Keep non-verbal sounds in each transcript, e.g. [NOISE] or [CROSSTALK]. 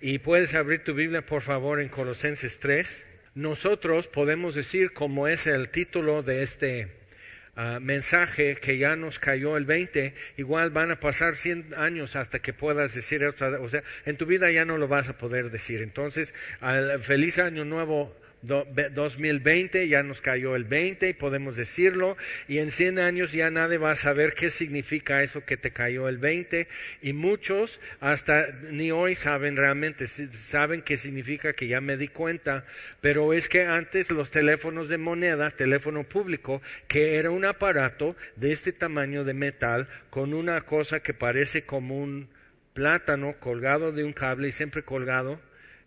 Y puedes abrir tu Biblia, por favor, en Colosenses 3. Nosotros podemos decir, como es el título de este ah, mensaje, que ya nos cayó el 20, igual van a pasar 100 años hasta que puedas decir, o sea, en tu vida ya no lo vas a poder decir. Entonces, al feliz año nuevo 2020 ya nos cayó el 20 y podemos decirlo y en 100 años ya nadie va a saber qué significa eso que te cayó el 20 y muchos hasta ni hoy saben realmente, saben qué significa que ya me di cuenta, pero es que antes los teléfonos de moneda, teléfono público, que era un aparato de este tamaño de metal con una cosa que parece como un plátano colgado de un cable y siempre colgado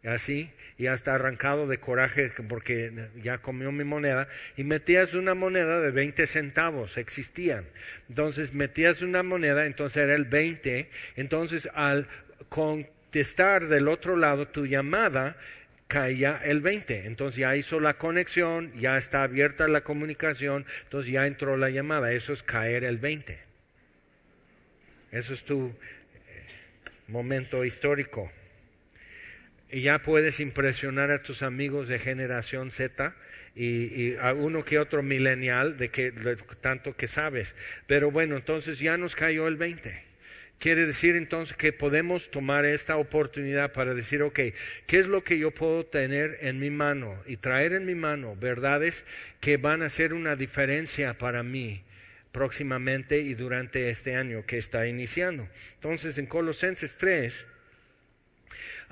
así, y hasta arrancado de coraje porque ya comió mi moneda, y metías una moneda de 20 centavos, existían. Entonces metías una moneda, entonces era el 20, entonces al contestar del otro lado tu llamada, caía el 20. Entonces ya hizo la conexión, ya está abierta la comunicación, entonces ya entró la llamada. Eso es caer el 20. Eso es tu eh, momento histórico y ya puedes impresionar a tus amigos de generación Z y, a uno que otro millennial de que tanto que sabes. Pero bueno, entonces ya nos cayó el 20. Quiere decir entonces que podemos tomar esta oportunidad para decir, ok, ¿qué es lo que yo puedo tener en mi mano y traer en mi mano verdades que van a hacer una diferencia para mí próximamente y durante este año que está iniciando? Entonces en Colosenses 3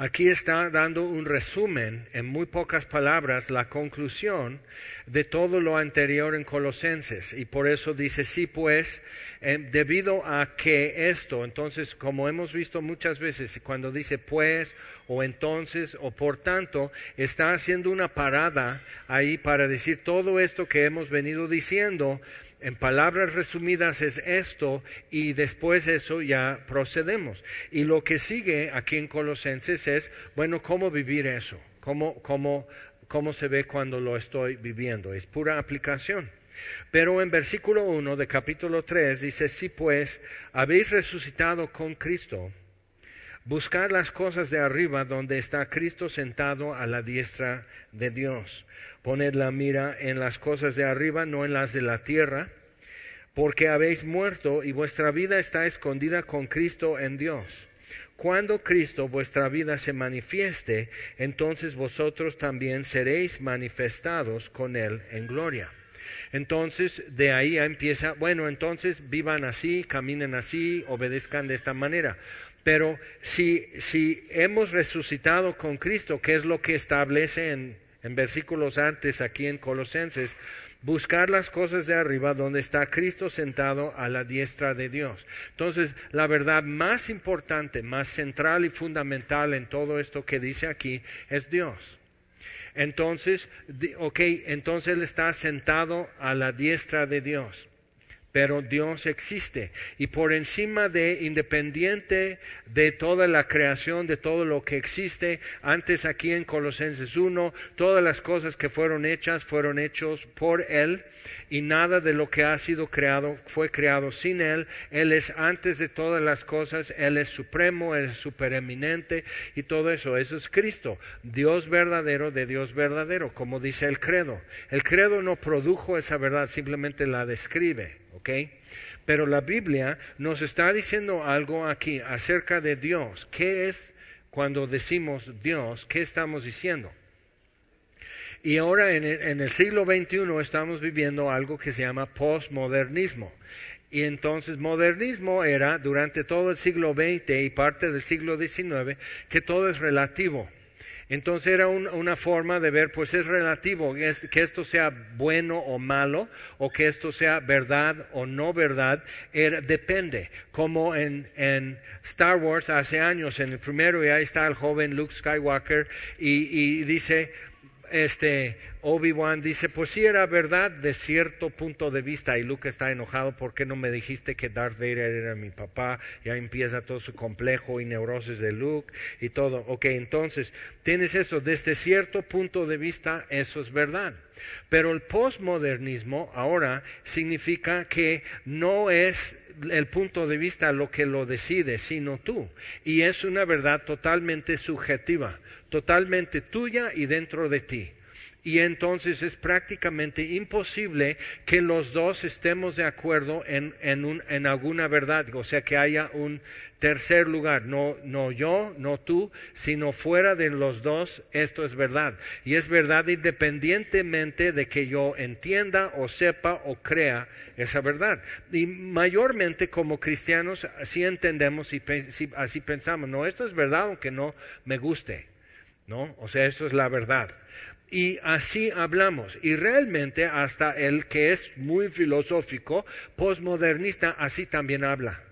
Aquí está dando un resumen, en muy pocas palabras, la conclusión de todo lo anterior en Colosenses. Y por eso dice, sí, pues, eh, debido a que esto, entonces, como hemos visto muchas veces, cuando dice pues o entonces o por tanto, está haciendo una parada ahí para decir todo esto que hemos venido diciendo en palabras resumidas es esto y después eso ya procedemos. Y lo que sigue aquí en Colosenses bueno, ¿cómo vivir eso? ¿Cómo, cómo, cómo se ve cuando lo estoy viviendo? Es pura aplicación. Pero en versículo 1 de capítulo 3 dice, si pues habéis resucitado con Cristo, buscad las cosas de arriba donde está Cristo sentado a la diestra de Dios. Poned la mira en las cosas de arriba, no en las de la tierra, porque habéis muerto y vuestra vida está escondida con Cristo en Dios. Cuando Cristo vuestra vida se manifieste, entonces vosotros también seréis manifestados con Él en gloria. Entonces, de ahí empieza, bueno, entonces vivan así, caminen así, obedezcan de esta manera. Pero si, si hemos resucitado con Cristo, ¿qué es lo que establece en en versículos antes aquí en Colosenses, buscar las cosas de arriba donde está Cristo sentado a la diestra de Dios. Entonces, la verdad más importante, más central y fundamental en todo esto que dice aquí es Dios. Entonces, ok, entonces Él está sentado a la diestra de Dios pero Dios existe. Y por encima de, independiente de toda la creación, de todo lo que existe, antes aquí en Colosenses 1, todas las cosas que fueron hechas fueron hechos por Él y nada de lo que ha sido creado fue creado sin Él. Él es antes de todas las cosas, Él es supremo, Él es supereminente y todo eso. Eso es Cristo, Dios verdadero de Dios verdadero, como dice el credo. El credo no produjo esa verdad, simplemente la describe. Pero la Biblia nos está diciendo algo aquí acerca de Dios. ¿Qué es cuando decimos Dios? ¿Qué estamos diciendo? Y ahora en el, en el siglo XXI estamos viviendo algo que se llama postmodernismo. Y entonces modernismo era durante todo el siglo XX y parte del siglo XIX que todo es relativo. Entonces era una forma de ver, pues es relativo, que esto sea bueno o malo, o que esto sea verdad o no verdad, depende. Como en, en, Star Wars hace años, en el primero, y ahí está el joven Luke Skywalker, y dice, este, Obi-Wan dice, pues sí era verdad de cierto punto de vista y Luke está enojado porque no me dijiste que Darth Vader era mi papá, ya empieza todo su complejo y neurosis de Luke y todo. Ok, entonces tienes eso, desde cierto punto de vista eso es verdad. Pero el postmodernismo ahora significa que no es el punto de vista lo que lo decide, sino tú. Y es una verdad totalmente subjetiva, totalmente tuya y dentro de ti y entonces es prácticamente imposible que los dos estemos de acuerdo en, en, alguna verdad, o sea, que haya un tercer lugar, no, no yo, no tú, sino fuera de los dos, esto es verdad. Y es verdad independientemente de que yo entienda o sepa o crea esa verdad. Y mayormente como cristianos así entendemos y así pensamos, no, esto es verdad aunque no me guste. ¿No? O sea, eso es la verdad. Y así hablamos. Y realmente hasta el que es muy filosófico, postmodernista, así también habla.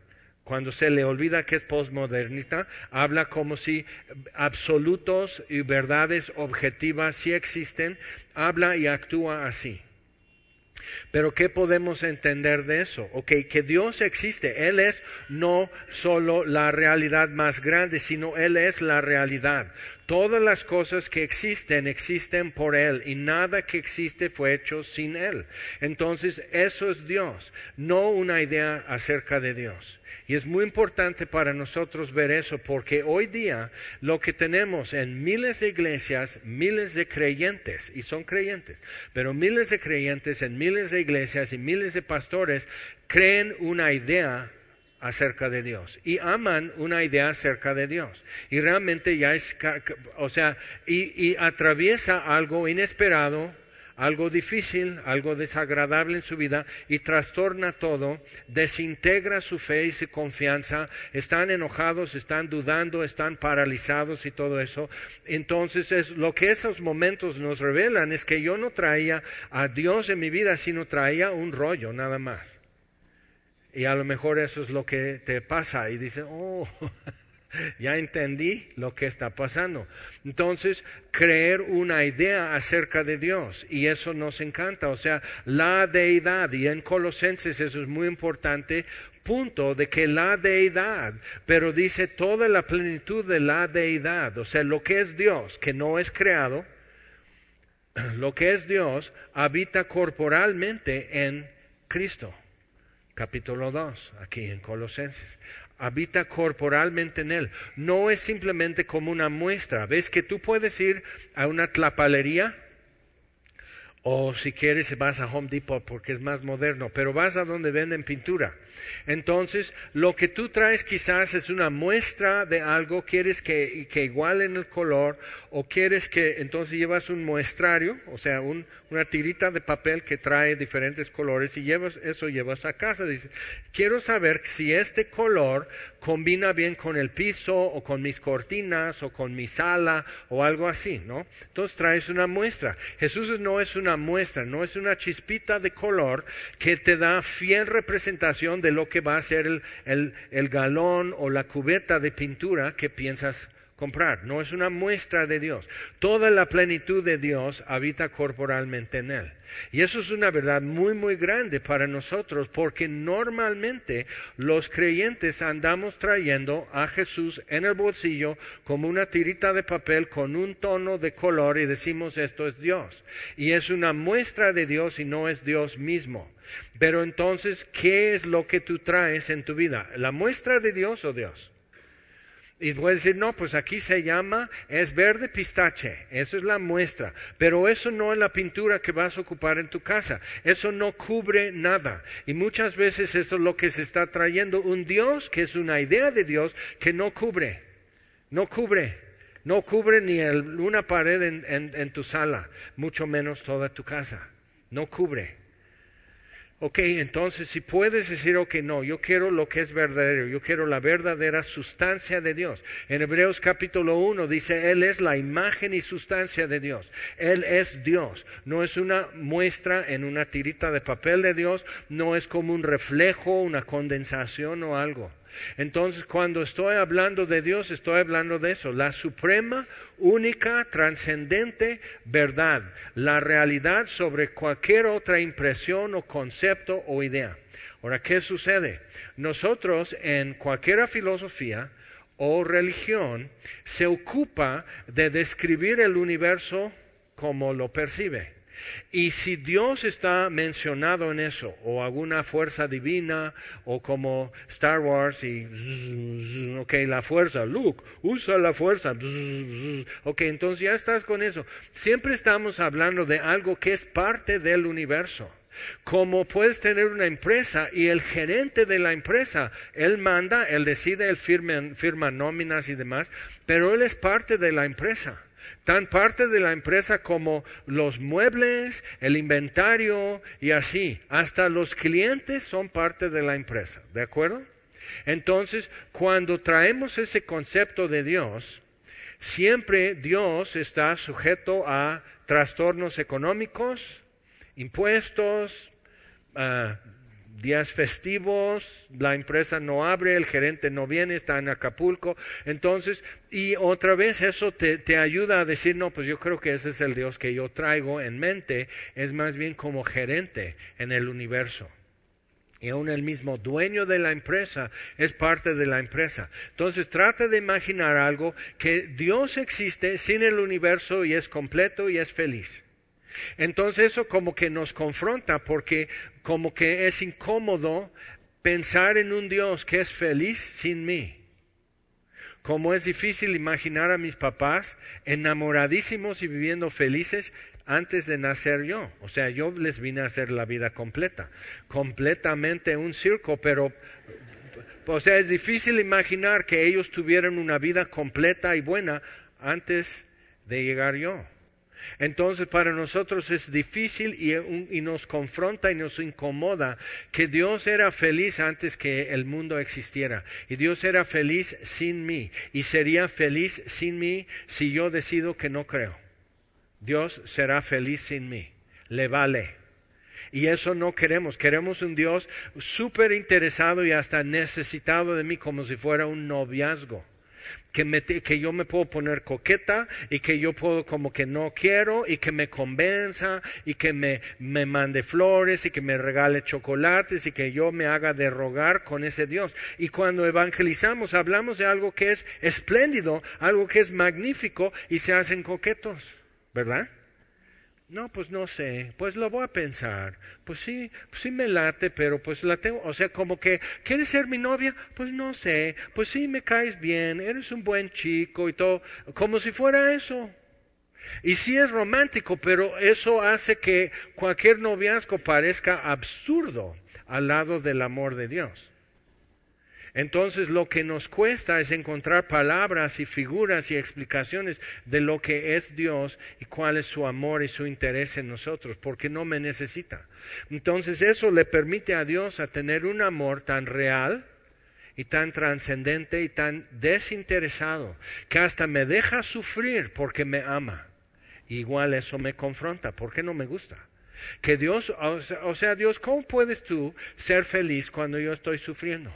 Cuando se le olvida que es postmodernista, habla como si absolutos y verdades objetivas sí existen, habla y actúa así. Pero ¿qué podemos entender de eso? Ok, que Dios existe. Él es no solo la realidad más grande, sino Él es la realidad. Todas las cosas que existen existen por Él y nada que existe fue hecho sin Él. Entonces, eso es Dios, no una idea acerca de Dios. Y es muy importante para nosotros ver eso porque hoy día lo que tenemos en miles de iglesias, miles de creyentes, y son creyentes, pero miles de creyentes en miles de iglesias y miles de pastores creen una idea acerca de Dios y aman una idea acerca de Dios. Y realmente ya es, o sea, y, atraviesa algo inesperado, algo difícil, algo desagradable en su vida y trastorna todo, desintegra su fe y su confianza, están enojados, están dudando, están paralizados y todo eso. Entonces es lo que esos momentos nos revelan es que yo no traía a Dios en mi vida, sino traía un rollo nada más. Y a lo mejor eso es lo que te pasa y dices, oh, [LAUGHS] ya entendí lo que está pasando. Entonces, creer una idea acerca de Dios y eso nos encanta, o sea, la deidad y en Colosenses eso es muy importante punto de que la deidad, pero dice toda la plenitud de la deidad, o sea, lo que es Dios, que no es creado, [CLEARS THROAT] lo que es Dios habita corporalmente en Cristo capítulo 2, aquí en Colosenses. Habita corporalmente en él. No es simplemente como una muestra. ¿Ves que tú puedes ir a una tlapalería? O si quieres vas a Home Depot porque es más moderno, pero vas a donde venden pintura. Entonces, lo que tú traes quizás es una muestra de algo, quieres que, que igualen el color, o quieres que entonces llevas un muestrario, o sea, una tirita de papel que trae diferentes colores y llevas eso llevas a casa. Dices, quiero saber si este color combina bien con el piso o con mis cortinas o con mi sala o algo así, ¿no? Entonces traes una muestra. Jesús no es una muestra, no es una chispita de color que te da fiel representación de lo que va a ser el, galón o la cubeta de pintura que piensas comprar, no es una muestra de Dios. Toda la plenitud de Dios habita corporalmente en Él. Y eso es una verdad muy, muy grande para nosotros, porque normalmente los creyentes andamos trayendo a Jesús en el bolsillo como una tirita de papel con un tono de color y decimos esto es Dios. Y es una muestra de Dios y no es Dios mismo. Pero entonces, ¿qué es lo que tú traes en tu vida? ¿La muestra de Dios o Dios? Y puedes decir, no, pues aquí se llama, es verde pistache, eso es la muestra, pero eso no es la pintura que vas a ocupar en tu casa, eso no cubre nada. Y muchas veces eso es lo que se está trayendo, un Dios que es una idea de Dios que no cubre, no cubre, no cubre ni una pared en tu sala, mucho menos toda tu casa, no cubre. Ok, entonces si puedes decir, ok, no, yo quiero lo que es verdadero, yo quiero la verdadera sustancia de Dios. En Hebreos capítulo 1 dice, Él es la imagen y sustancia de Dios. Él es Dios. No es una muestra en una tirita de papel de Dios, no es como un reflejo, una condensación o algo. Entonces, cuando estoy hablando de Dios, estoy hablando de eso, la suprema, única, trascendente verdad, la realidad sobre cualquier otra impresión o concepto o idea. Ahora, ¿qué sucede? Nosotros en cualquier filosofía o religión se ocupa de describir el universo como lo percibe. Y si Dios está mencionado en eso, o alguna fuerza divina, o como Star Wars y, [LAUGHS] ok, la fuerza, Luke, usa la fuerza, [LAUGHS] ok, entonces ya estás con eso. Siempre estamos hablando de algo que es parte del universo. Como puedes tener una empresa y el gerente de la empresa, él manda, él decide, él firma, firma nóminas y demás, pero él es parte de la empresa tan parte de la empresa como los muebles, el inventario y así. Hasta los clientes son parte de la empresa, ¿de acuerdo? Entonces, cuando traemos ese concepto de Dios, siempre Dios está sujeto a trastornos económicos, impuestos, uh, días festivos, la empresa no abre, el gerente no viene, está en Acapulco. Entonces, y otra vez eso te, te, ayuda a decir, no, pues yo creo que ese es el Dios que yo traigo en mente, es más bien como gerente en el universo. Y aún el mismo dueño de la empresa es parte de la empresa. Entonces trata de imaginar algo que Dios existe sin el universo y es completo y es feliz. Entonces eso como que nos confronta porque como que es incómodo pensar en un Dios que es feliz sin mí. Como es difícil imaginar a mis papás enamoradísimos y viviendo felices antes de nacer yo. O sea, yo les vine a hacer la vida completa, completamente un circo, pero, o sea, es difícil imaginar que ellos tuvieran una vida completa y buena antes de llegar yo. Entonces para nosotros es difícil y, nos confronta y nos incomoda que Dios era feliz antes que el mundo existiera. Y Dios era feliz sin mí. Y sería feliz sin mí si yo decido que no creo. Dios será feliz sin mí. Le vale. Y eso no queremos. Queremos un Dios súper interesado y hasta necesitado de mí como si fuera un noviazgo que, yo me puedo poner coqueta y que yo puedo como que no quiero y que me convenza y que me, me mande flores y que me regale chocolates y que yo me haga de rogar con ese Dios. Y cuando evangelizamos hablamos de algo que es espléndido, algo que es magnífico y se hacen coquetos, ¿verdad? No, pues no sé, pues lo voy a pensar. Pues sí, pues sí me late, pero pues la tengo, o sea, como que, ¿quieres ser mi novia? Pues no sé, pues sí me caes bien, eres un buen chico y todo, como si fuera eso. Y sí es romántico, pero eso hace que cualquier noviazgo parezca absurdo al lado del amor de Dios. Entonces lo que nos cuesta es encontrar palabras y figuras y explicaciones de lo que es Dios y cuál es su amor y su interés en nosotros, porque no me necesita. Entonces eso le permite a Dios a tener un amor tan real y tan trascendente y tan desinteresado que hasta me deja sufrir porque me ama. Igual eso me confronta, porque no me gusta. Que Dios, o sea, Dios, ¿cómo puedes tú ser feliz cuando yo estoy sufriendo?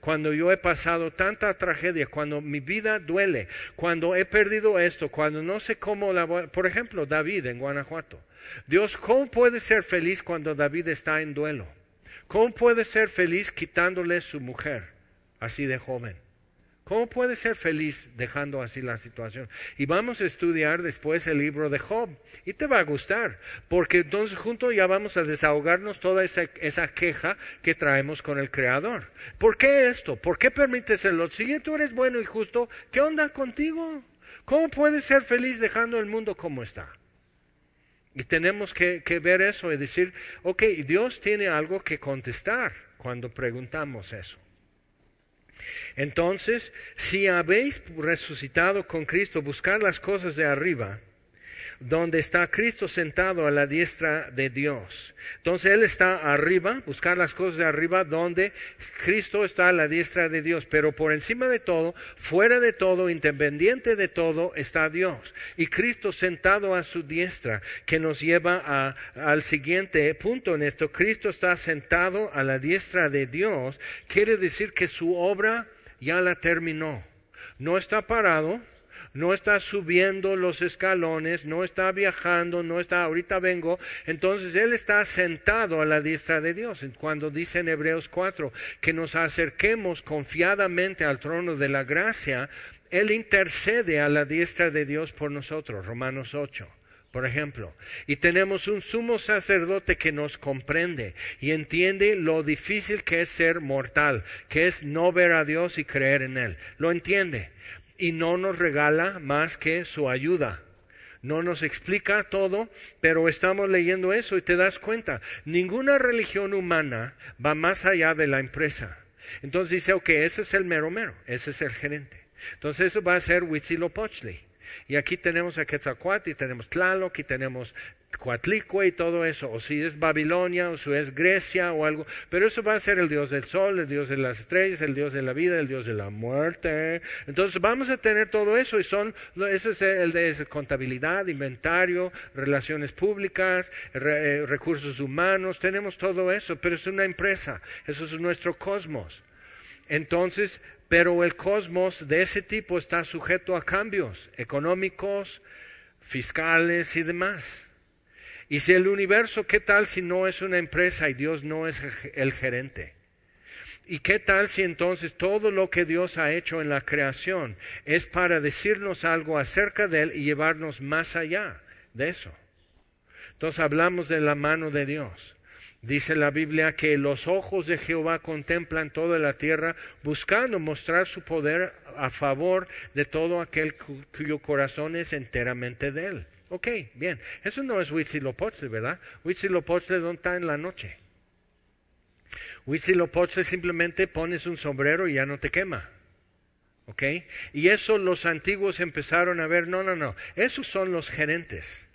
Cuando yo he pasado tanta tragedia, cuando mi vida duele, cuando he perdido esto, cuando no sé cómo la voy... Por ejemplo, David en Guanajuato. Dios, ¿cómo puede ser feliz cuando David está en duelo? ¿Cómo puede ser feliz quitándole su mujer así de joven? ¿Cómo puede ser feliz dejando así la situación? Y vamos a estudiar después el libro de Job. Y te va a gustar, porque entonces juntos ya vamos a desahogarnos toda esa, queja que traemos con el Creador. ¿Por qué esto? ¿Por qué permites lo Si tú eres bueno y justo, ¿qué onda contigo? ¿Cómo puedes ser feliz dejando el mundo como está? Y tenemos que, que ver eso y decir, ok, Dios tiene algo que contestar cuando preguntamos eso. Entonces, si habéis resucitado con Cristo, buscar las cosas de arriba, donde está Cristo sentado a la diestra de Dios. Entonces Él está arriba, buscar las cosas de arriba, donde Cristo está a la diestra de Dios. Pero por encima de todo, fuera de todo, independiente de todo, está Dios. Y Cristo sentado a su diestra, que nos lleva al siguiente punto en esto. Cristo está sentado a la diestra de Dios. Quiere decir que su obra ya la terminó. No está parado, no está subiendo los escalones, no está viajando, no está, ahorita vengo. Entonces Él está sentado a la diestra de Dios. Cuando dice en Hebreos 4 que nos acerquemos confiadamente al trono de la gracia, Él intercede a la diestra de Dios por nosotros, Romanos 8 por ejemplo, y tenemos un sumo sacerdote que nos comprende y entiende lo difícil que es ser mortal, que es no ver a Dios y creer en Él. Lo entiende y no nos regala más que su ayuda. No nos explica todo, pero estamos leyendo eso y te das cuenta, ninguna religión humana va más allá de la empresa. Entonces dice, ok, ese es el mero mero, ese es el gerente. Entonces eso va a ser Huitzilopochtli. Y aquí tenemos a Quetzalcoatl y tenemos Tlaloc y tenemos Coatlicue y todo eso, o si es Babilonia, o si es Grecia o algo, pero eso va a ser el Dios del sol, el Dios de las estrellas, el Dios de la vida, el Dios de la muerte. Entonces vamos a tener todo eso y son, eso es el de contabilidad, inventario, relaciones públicas, eh, recursos humanos, tenemos todo eso, pero es una empresa, eso es nuestro cosmos. Entonces, pero el cosmos de ese tipo está sujeto a cambios económicos, fiscales y demás. Y si el universo, ¿qué tal si no es una empresa y Dios no es el gerente? ¿Y qué tal si entonces todo lo que Dios ha hecho en la creación es para decirnos algo acerca de Él y llevarnos más allá de eso? Entonces hablamos de la mano de Dios. Dice la Biblia que los ojos de Jehová contemplan toda la tierra buscando mostrar su poder a favor de todo aquel cuyo corazón es enteramente de él. Ok, bien. Eso no es Huitzilopochtli, ¿verdad? Huitzilopochtli ¿dónde está en la noche? Huitzilopochtli simplemente pones un sombrero y ya no te quema. ¿Ok? Y eso los antiguos empezaron a ver, no, no, no, esos son los gerentes.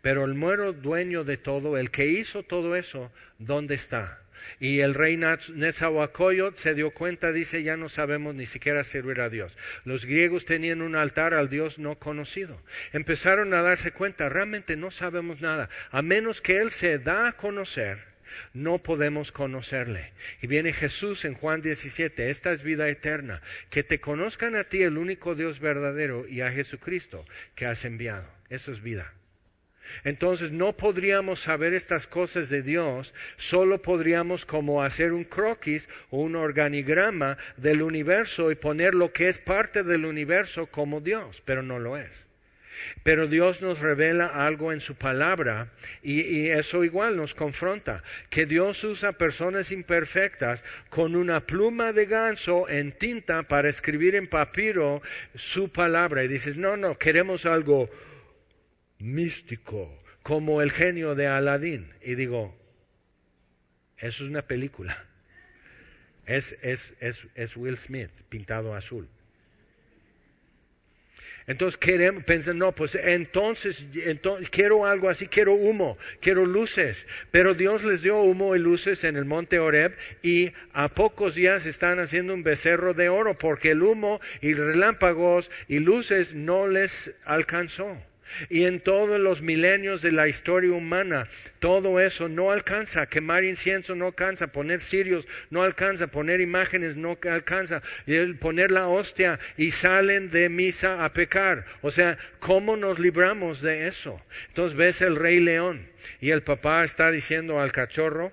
Pero el muero dueño de todo, el que hizo todo eso, ¿dónde está? Y el rey Nezahualcóyotl se dio cuenta, dice, ya no sabemos ni siquiera servir a Dios. Los griegos tenían un altar al Dios no conocido. Empezaron a darse cuenta, realmente no sabemos nada. A menos que Él se da a conocer, no podemos conocerle. Y viene Jesús en Juan 17, esta es vida eterna, que te conozcan a ti el único Dios verdadero y a Jesucristo que has enviado. Eso es vida. Entonces no podríamos saber estas cosas de Dios, solo podríamos como hacer un croquis o un organigrama del universo y poner lo que es parte del universo como Dios, pero no lo es. Pero Dios nos revela algo en su palabra y, y, eso igual nos confronta, que Dios usa personas imperfectas con una pluma de ganso en tinta para escribir en papiro su palabra. Y dices, no, no, queremos algo místico, como el genio de Aladín. Y digo, eso es una película. Es, es, Will Smith pintado azul. Entonces queremos, pensar, no, pues entonces, entonces, quiero algo así, quiero humo, quiero luces. Pero Dios les dio humo y luces en el monte Oreb y a pocos días están haciendo un becerro de oro porque el humo y relámpagos y luces no les alcanzó. Y en todos los milenios de la historia humana, todo eso no alcanza. Quemar incienso no alcanza. Poner cirios no alcanza. Poner imágenes no alcanza. Y poner la hostia y salen de misa a pecar. O sea, ¿cómo nos libramos de eso? Entonces ves el rey león y el papá está diciendo al cachorro,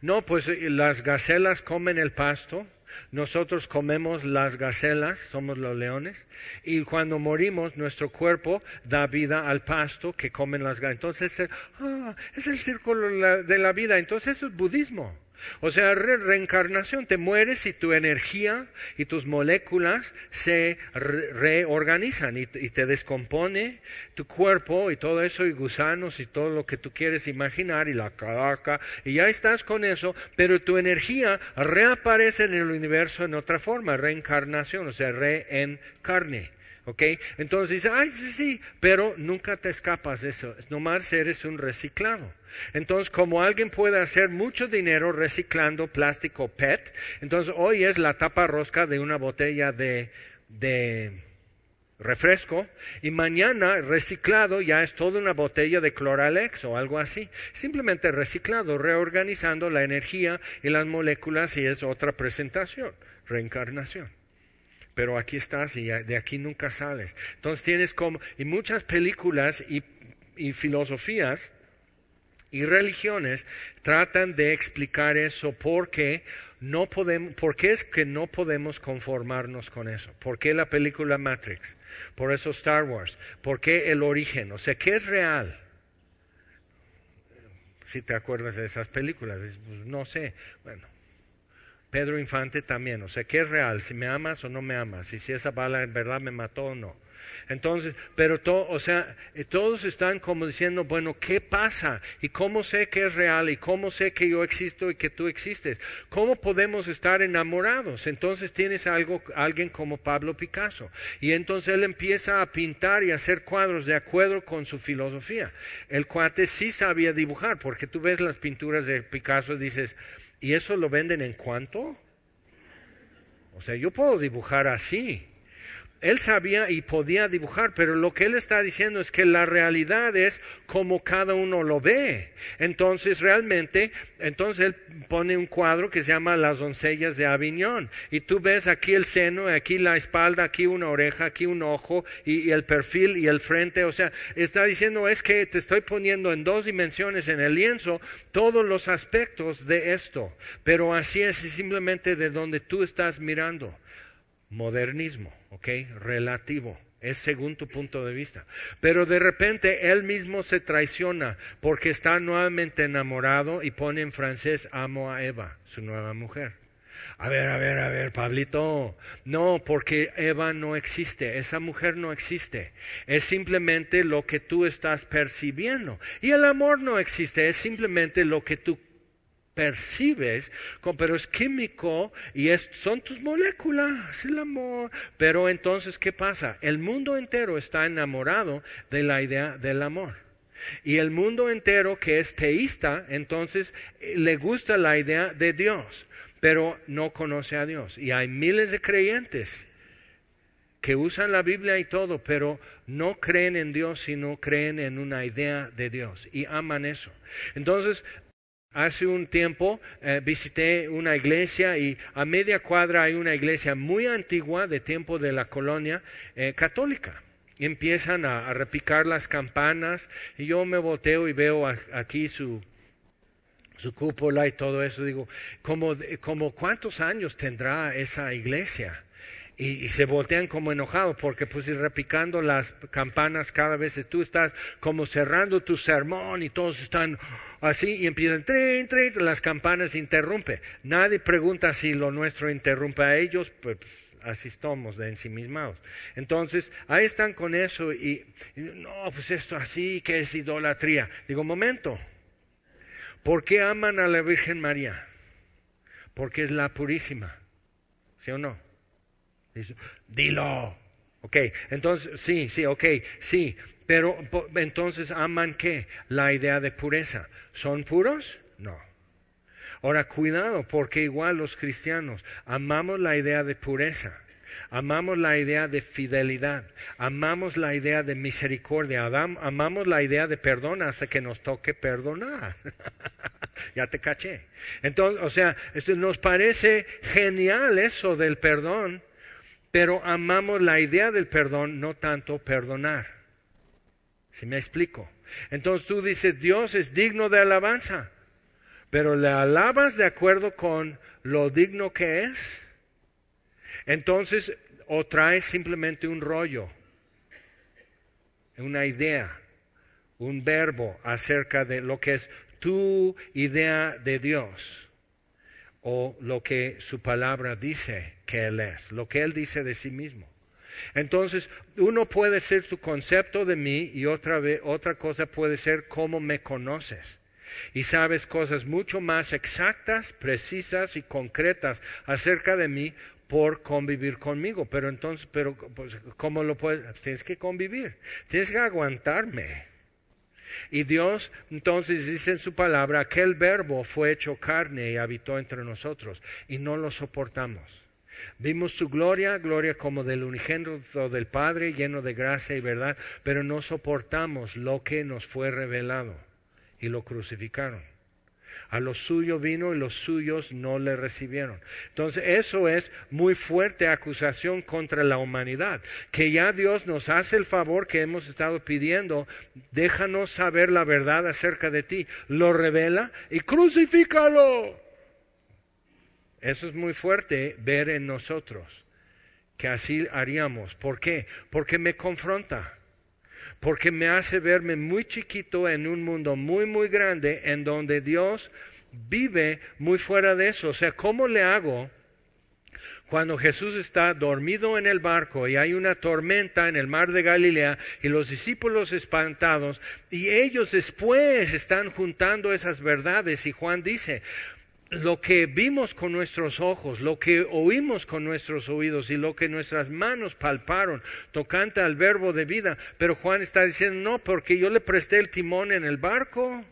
no, pues eh, las gacelas comen el pasto nosotros comemos las gacelas, somos los leones, y cuando morimos nuestro cuerpo da vida al pasto que comen las gacelas. Entonces, ah, es el círculo de la vida. Entonces eso es budismo. O sea, reencarnación, te mueres y tu energía y tus moléculas se reorganizan y, te descompone tu cuerpo y todo eso y gusanos y todo lo que tú quieres imaginar y la caraca y ya estás con eso, pero tu energía reaparece en el universo en otra forma, reencarnación, o sea, reencarne. ¿Ok? Entonces dice, ay, sí, sí, pero nunca te escapas de eso. Nomás eres un reciclado. Entonces, como alguien puede hacer mucho dinero reciclando plástico PET, entonces hoy es la tapa rosca de una botella de, de refresco y mañana reciclado ya es toda una botella de Cloralex o algo así. Simplemente reciclado, reorganizando la energía y las moléculas y es otra presentación, reencarnación pero aquí estás y de aquí nunca sales. Entonces tienes como, y muchas películas y, filosofías y religiones tratan de explicar eso porque No podemos, ¿Por qué es que no podemos conformarnos con eso? ¿Por qué la película Matrix? ¿Por eso Star Wars? ¿Por qué el origen? O sea, ¿qué es real? Si te acuerdas de esas películas, pues, no sé. Bueno, Pedro Infante también, o sea, ¿qué es real? Si me amas o no me amas, y si esa bala en verdad me mató o no. Entonces, pero todo, o sea, eh, todos están como diciendo, bueno, ¿qué pasa? ¿Y cómo sé que es real? ¿Y cómo sé que yo existo y que tú existes? ¿Cómo podemos estar enamorados? Entonces tienes algo, alguien como Pablo Picasso. Y entonces él empieza a pintar y a hacer cuadros de acuerdo con su filosofía. El cuate sí sabía dibujar, porque tú ves las pinturas de Picasso y dices, ¿y eso lo venden en cuánto? O sea, yo puedo dibujar así él sabía y podía dibujar, pero lo que él está diciendo es que la realidad es como cada uno lo ve. Entonces, realmente, entonces él pone un cuadro que se llama Las doncellas de Aviñón. Y tú ves aquí el seno, aquí la espalda, aquí una oreja, aquí un ojo, y, el perfil y el frente. O sea, está diciendo es que te estoy poniendo en dos dimensiones en el lienzo todos los aspectos de esto. Pero así es simplemente de donde tú estás mirando modernismo, ¿ok? Relativo. Es según tu punto de vista. Pero de repente él mismo se traiciona porque está nuevamente enamorado y pone en francés amo a Eva, su nueva mujer. A ver, a ver, a ver, Pablito. No, porque Eva no existe, esa mujer no existe. Es simplemente lo que tú estás percibiendo. Y el amor no existe, es simplemente lo que tú percibes, pero es químico y son tus moléculas, el amor. Pero entonces, ¿qué pasa? El mundo entero está enamorado de la idea del amor. Y el mundo entero que es teísta, entonces eh, le gusta la idea de Dios, pero no conoce a Dios. Y hay miles de creyentes que usan la Biblia y todo, pero no creen en Dios, sino creen en una idea de Dios y aman eso. Entonces, Hace un tiempo eh, visité una iglesia y a media cuadra hay una iglesia muy antigua de tiempo de la colonia eh, católica. empiezan a, repicar las campanas y yo me volteo y veo aquí su, su cúpula y todo eso. Digo, como, como cuántos años tendrá esa iglesia? Y, se voltean como enojados porque pues repicando las campanas cada vez tú estás como cerrando tu sermón y todos están así y empiezan trin, trin, las campanas interrumpe. Nadie pregunta si lo nuestro interrumpe a ellos, pues así estamos de ensimismados. Entonces, ahí están con eso y, y, no, pues esto así, que es idolatría. Digo, momento, ¿por qué aman a la Virgen María? Porque es la purísima, ¿sí o no? Dilo. Ok, entonces, sí, sí, ok, sí, pero entonces aman qué? La idea de pureza. ¿Son puros? No. Ahora, cuidado, porque igual los cristianos amamos la idea de pureza. Amamos la idea de fidelidad, amamos la idea de misericordia, amamos la idea de perdón hasta que nos toque perdonar. [LAUGHS] ya te caché. Entonces, o sea, nos parece genial eso del perdón, pero amamos la idea del perdón, no tanto perdonar. ¿Si me explico? Entonces tú dices, Dios es digno de alabanza, pero le alabas de acuerdo con lo digno que es. Entonces, o traes simplemente un rollo, una idea, un verbo acerca de lo que es tu idea de Dios o lo que su palabra dice que Él es, lo que Él dice de sí mismo. Entonces, uno puede ser tu concepto de mí y otra, vez, otra cosa puede ser cómo me conoces. Y sabes cosas mucho más exactas, precisas y concretas acerca de mí por convivir conmigo. Pero entonces, pero, pues, ¿cómo lo puedes? Tienes que convivir, tienes que aguantarme. Y Dios entonces dice en su palabra, aquel verbo fue hecho carne y habitó entre nosotros y no lo soportamos. Vimos su gloria, gloria como del unigénito del Padre, lleno de gracia y verdad, pero no soportamos lo que nos fue revelado y lo crucificaron. A los suyos vino y los suyos no le recibieron. Entonces, eso es muy fuerte acusación contra la humanidad. Que ya Dios nos hace el favor que hemos estado pidiendo. Déjanos saber la verdad acerca de ti. Lo revela y crucifícalo. Eso es muy fuerte ver en nosotros que así haríamos. ¿Por qué? Porque me confronta. Porque me hace verme muy chiquito en un mundo muy, muy grande en donde Dios vive muy fuera de eso. O sea, ¿cómo le hago cuando Jesús está dormido en el barco y hay una tormenta en el mar de Galilea y los discípulos espantados y ellos después están juntando esas verdades y Juan dice, lo que vimos con nuestros ojos, lo que oímos con nuestros oídos y lo que nuestras manos palparon tocante al verbo de vida. Pero Juan está diciendo, no, porque yo le presté el timón en el barco,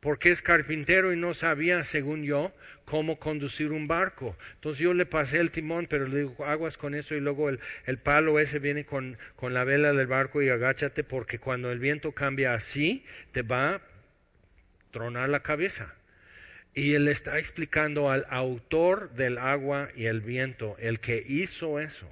porque es carpintero y no sabía, según yo, cómo conducir un barco. Entonces yo le pasé el timón, pero le digo, aguas con eso y luego el, el palo ese viene con, con la vela del barco y agáchate porque cuando el viento cambia así, te va a tronar la cabeza. Y él está explicando al autor del agua y el viento, el que hizo eso.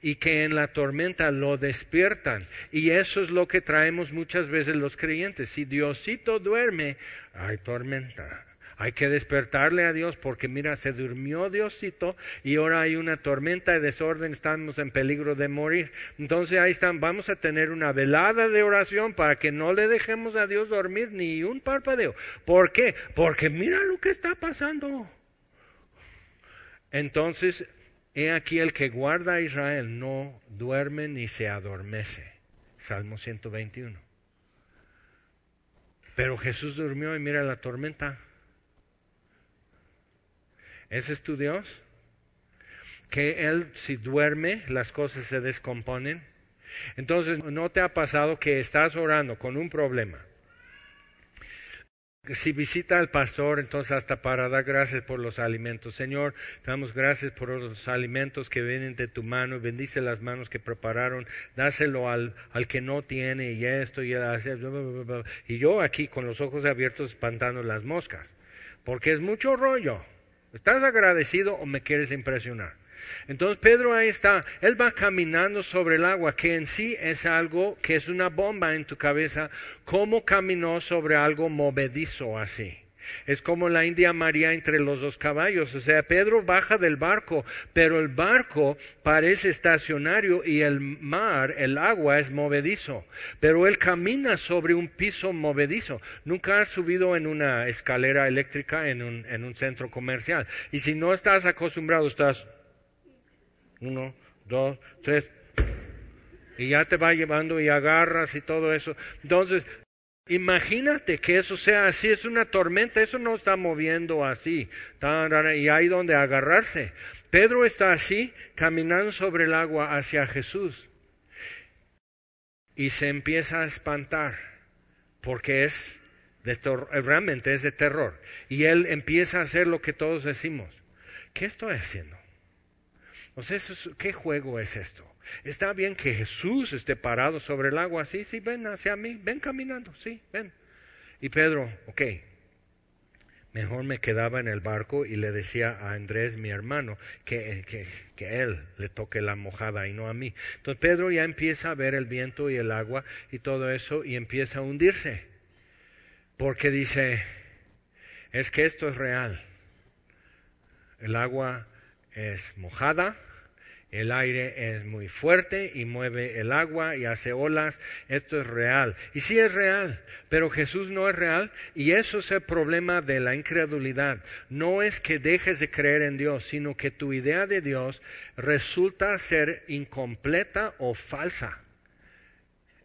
Y que en la tormenta lo despiertan. Y eso es lo que traemos muchas veces los creyentes. Si Diosito duerme, hay tormenta. Hay que despertarle a Dios porque mira, se durmió Diosito y ahora hay una tormenta de desorden, estamos en peligro de morir. Entonces ahí están, vamos a tener una velada de oración para que no le dejemos a Dios dormir ni un parpadeo. ¿Por qué? Porque mira lo que está pasando. Entonces, he aquí el que guarda a Israel no duerme ni se adormece. Salmo 121. Pero Jesús durmió y mira la tormenta. ¿Ese es tu Dios? Que Él si duerme las cosas se descomponen. Entonces, ¿no te ha pasado que estás orando con un problema? Si visita al pastor, entonces hasta para dar gracias por los alimentos. Señor, damos gracias por los alimentos que vienen de tu mano. Bendice las manos que prepararon. Dáselo al, al que no tiene y esto y hace. Y yo aquí con los ojos abiertos espantando las moscas. Porque es mucho rollo. ¿Estás agradecido o me quieres impresionar? Entonces Pedro ahí está, él va caminando sobre el agua, que en sí es algo que es una bomba en tu cabeza, ¿cómo caminó sobre algo movedizo así? Es como la India María entre los dos caballos. O sea, Pedro baja del barco, pero el barco parece estacionario y el mar, el agua es movedizo. Pero él camina sobre un piso movedizo. Nunca has subido en una escalera eléctrica en un, en un centro comercial. Y si no estás acostumbrado, estás uno, dos, tres, y ya te va llevando y agarras y todo eso. Entonces, Imagínate que eso sea así, es una tormenta, eso no está moviendo así, y hay donde agarrarse. Pedro está así, caminando sobre el agua hacia Jesús, y se empieza a espantar, porque es de realmente es de terror, y él empieza a hacer lo que todos decimos. ¿Qué estoy haciendo? O sea, ¿qué juego es esto? Está bien que Jesús esté parado sobre el agua, sí, sí, ven hacia mí, ven caminando, sí, ven. Y Pedro, ok, mejor me quedaba en el barco y le decía a Andrés, mi hermano, que, que, que, él le toque la mojada y no a mí. Entonces Pedro ya empieza a ver el viento y el agua y todo eso y empieza a hundirse. Porque dice, es que esto es real. El agua es mojada, el aire es muy fuerte y mueve el agua y hace olas. Esto es real. Y sí es real, pero Jesús no es real. Y eso es el problema de la incredulidad. No es que dejes de creer en Dios, sino que tu idea de Dios resulta ser incompleta o falsa.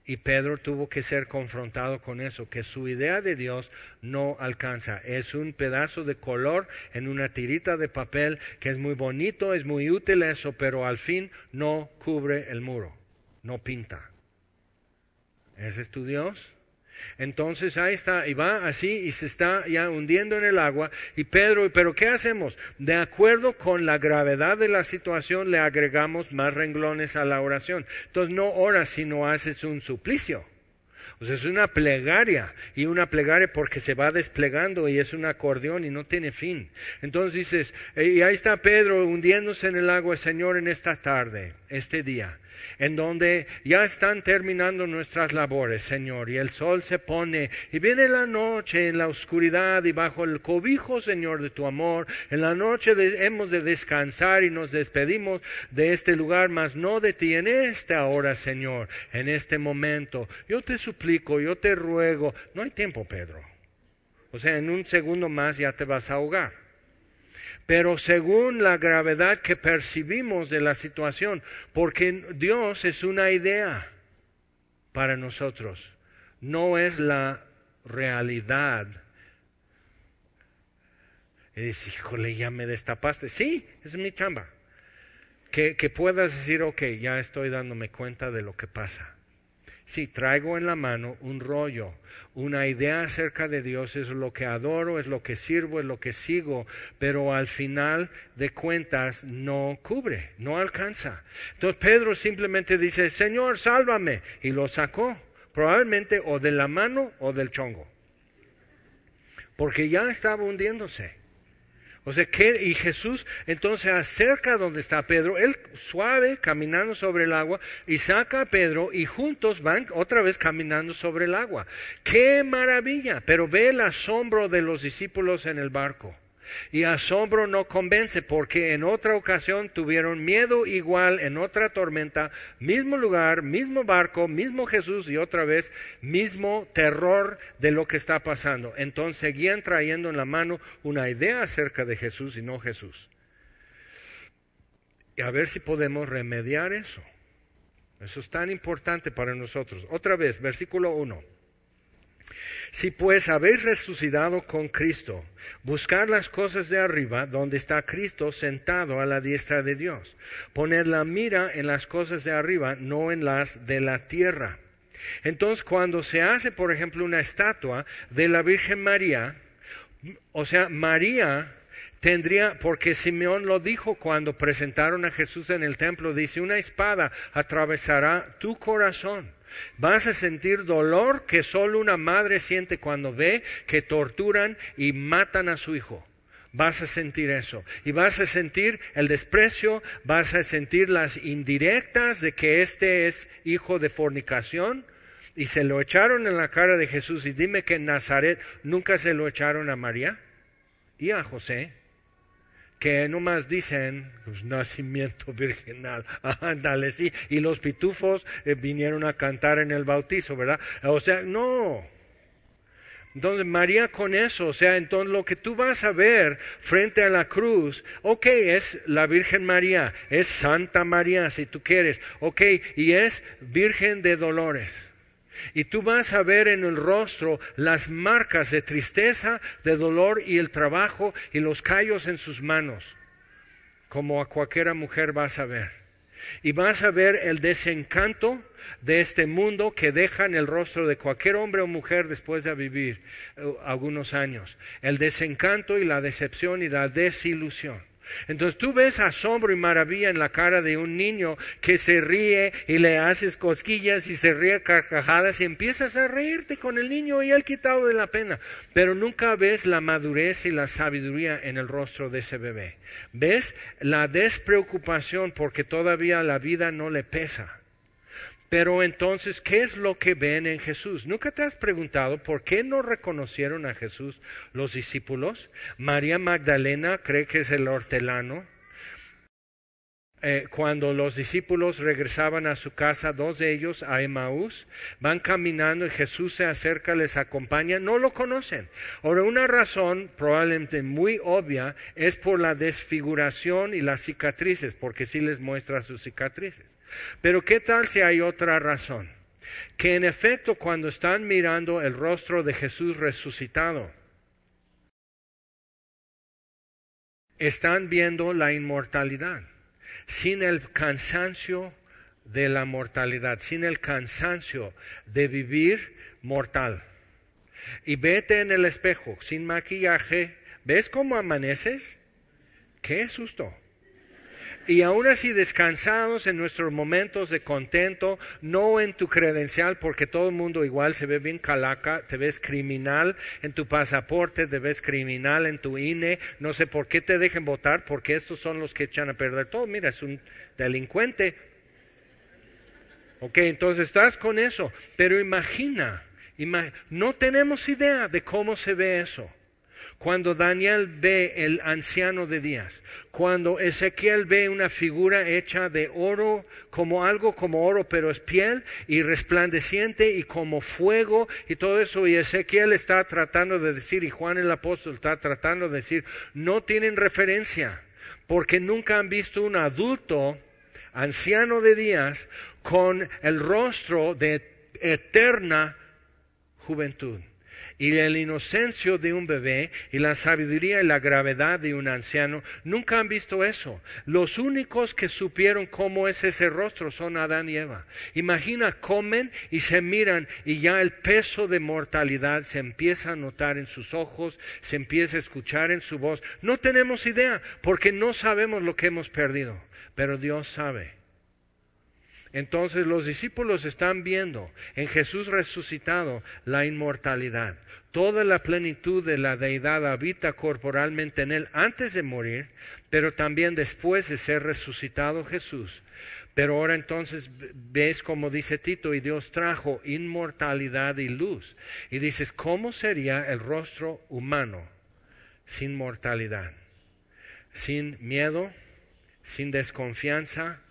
Y Pedro tuvo que ser confrontado con eso, que su idea de Dios no alcanza. Es un pedazo de color en una tirita de papel que es muy bonito, es muy útil eso, pero al fin no cubre el muro, no pinta. ¿Ese es tu Dios? Entonces ahí está, y va así y se está ya hundiendo en el agua. Y Pedro, ¿pero qué hacemos? De acuerdo con la gravedad de la situación, le agregamos más renglones a la oración. Entonces no oras, sino haces un suplicio. O sea, es una plegaria y una plegaria porque se va desplegando y es un acordeón y no tiene fin. Entonces dices, y ahí está Pedro hundiéndose en el agua, Señor, en esta tarde, este día en donde ya están terminando nuestras labores, Señor, y el sol se pone, y viene la noche en la oscuridad y bajo el cobijo, Señor, de tu amor, en la noche hemos de descansar y nos despedimos de este lugar, mas no de ti en esta hora, Señor, en este momento. Yo te suplico, yo te ruego, no hay tiempo, Pedro. O sea, en un segundo más ya te vas a ahogar pero según la gravedad que percibimos de la situación, porque Dios es una idea para nosotros, no es la realidad. Y dice, híjole, ya me destapaste. Sí, es mi chamba. Que, que puedas decir, ok, ya estoy dándome cuenta de lo que pasa. Si traigo en la mano un rollo, una idea acerca de Dios, es lo que adoro, es lo que sirvo, es lo que sigo, pero al final de cuentas no cubre, no alcanza. Entonces Pedro simplemente dice, Señor, sálvame, y lo sacó, probablemente o de la mano o del chongo, porque ya estaba hundiéndose. O sea, que, y Jesús entonces acerca donde está Pedro, él suave caminando sobre el agua y saca a Pedro y juntos van otra vez caminando sobre el agua. ¡Qué maravilla! Pero ve el asombro de los discípulos en el barco. Y asombro no convence porque en otra ocasión tuvieron miedo igual en otra tormenta, mismo lugar, mismo barco, mismo Jesús y otra vez mismo terror de lo que está pasando. Entonces seguían trayendo en la mano una idea acerca de Jesús y no Jesús. Y a ver si podemos remediar eso. Eso es tan importante para nosotros. Otra vez, versículo 1. Si pues habéis resucitado con Cristo, buscar las cosas de arriba, donde está Cristo sentado a la diestra de Dios. Poner la mira en las cosas de arriba, no en las de la tierra. Entonces, cuando se hace, por ejemplo, una estatua de la Virgen María, o sea, María tendría, porque Simeón lo dijo cuando presentaron a Jesús en el templo, dice, una espada atravesará tu corazón Vas a sentir dolor que solo una madre siente cuando ve que torturan y matan a su hijo. Vas a sentir eso. Y vas a sentir el desprecio, vas a sentir las indirectas de que este es hijo de fornicación. Y se lo echaron en la cara de Jesús. Y dime que en Nazaret nunca se lo echaron a María y a José que nomás dicen pues, nacimiento virginal, [LAUGHS] ándale, sí, y los pitufos eh, vinieron a cantar en el bautizo, ¿verdad? O sea, no. Entonces María con eso, o sea, entonces lo que tú vas a ver frente a la cruz, ok, es la Virgen María, es Santa María si tú quieres, ok, y es Virgen de Dolores. Y tú vas a ver en el rostro las marcas de tristeza, de dolor y el trabajo y los callos en sus manos, como a cualquiera mujer vas a ver. Y vas a ver el desencanto de este mundo que deja en el rostro de cualquier hombre o mujer después de vivir eh, algunos años. El desencanto y la decepción y la desilusión. Entonces tú ves asombro y maravilla en la cara de un niño que se ríe y le haces cosquillas y se ríe carcajadas y empiezas a reírte con el niño y él quitado de la pena. Pero nunca ves la madurez y la sabiduría en el rostro de ese bebé. Ves la despreocupación porque todavía la vida no le pesa. Pero entonces, ¿qué es lo que ven en Jesús? ¿Nunca te has preguntado por qué no reconocieron a Jesús los discípulos? María Magdalena cree que es el hortelano. Eh, cuando los discípulos regresaban a su casa, dos de ellos a Emaús, van caminando y Jesús se acerca, les acompaña, no lo conocen. Ahora, una razón probablemente muy obvia es por la desfiguración y las cicatrices, porque sí les muestra sus cicatrices. Pero ¿qué tal si hay otra razón? Que en efecto cuando están mirando el rostro de Jesús resucitado, están viendo la inmortalidad, sin el cansancio de la mortalidad, sin el cansancio de vivir mortal. Y vete en el espejo, sin maquillaje, ¿ves cómo amaneces? ¡Qué susto! Y aún así descansados en nuestros momentos de contento, no en tu credencial, porque todo el mundo igual se ve bien calaca, te ves criminal en tu pasaporte, te ves criminal en tu INE, no sé por qué te dejen votar, porque estos son los que echan a perder todo. Mira, es un delincuente. Ok, entonces estás con eso, pero imagina, no tenemos idea de cómo se ve eso. Cuando Daniel ve el anciano de días, cuando Ezequiel ve una figura hecha de oro, como algo como oro, pero es piel y resplandeciente y como fuego y todo eso, y Ezequiel está tratando de decir, y Juan el apóstol está tratando de decir, no tienen referencia, porque nunca han visto un adulto anciano de días con el rostro de eterna juventud y la inocencia de un bebé y la sabiduría y la gravedad de un anciano, nunca han visto eso. Los únicos que supieron cómo es ese rostro son Adán y Eva. Imagina, comen y se miran y ya el peso de mortalidad se empieza a notar en sus ojos, se empieza a escuchar en su voz. No tenemos idea porque no sabemos lo que hemos perdido, pero Dios sabe. Entonces los discípulos están viendo en Jesús resucitado la inmortalidad. Toda la plenitud de la deidad habita corporalmente en él antes de morir, pero también después de ser resucitado Jesús. Pero ahora entonces ves como dice Tito, y Dios trajo inmortalidad y luz. Y dices, ¿cómo sería el rostro humano sin mortalidad? Sin miedo, sin desconfianza,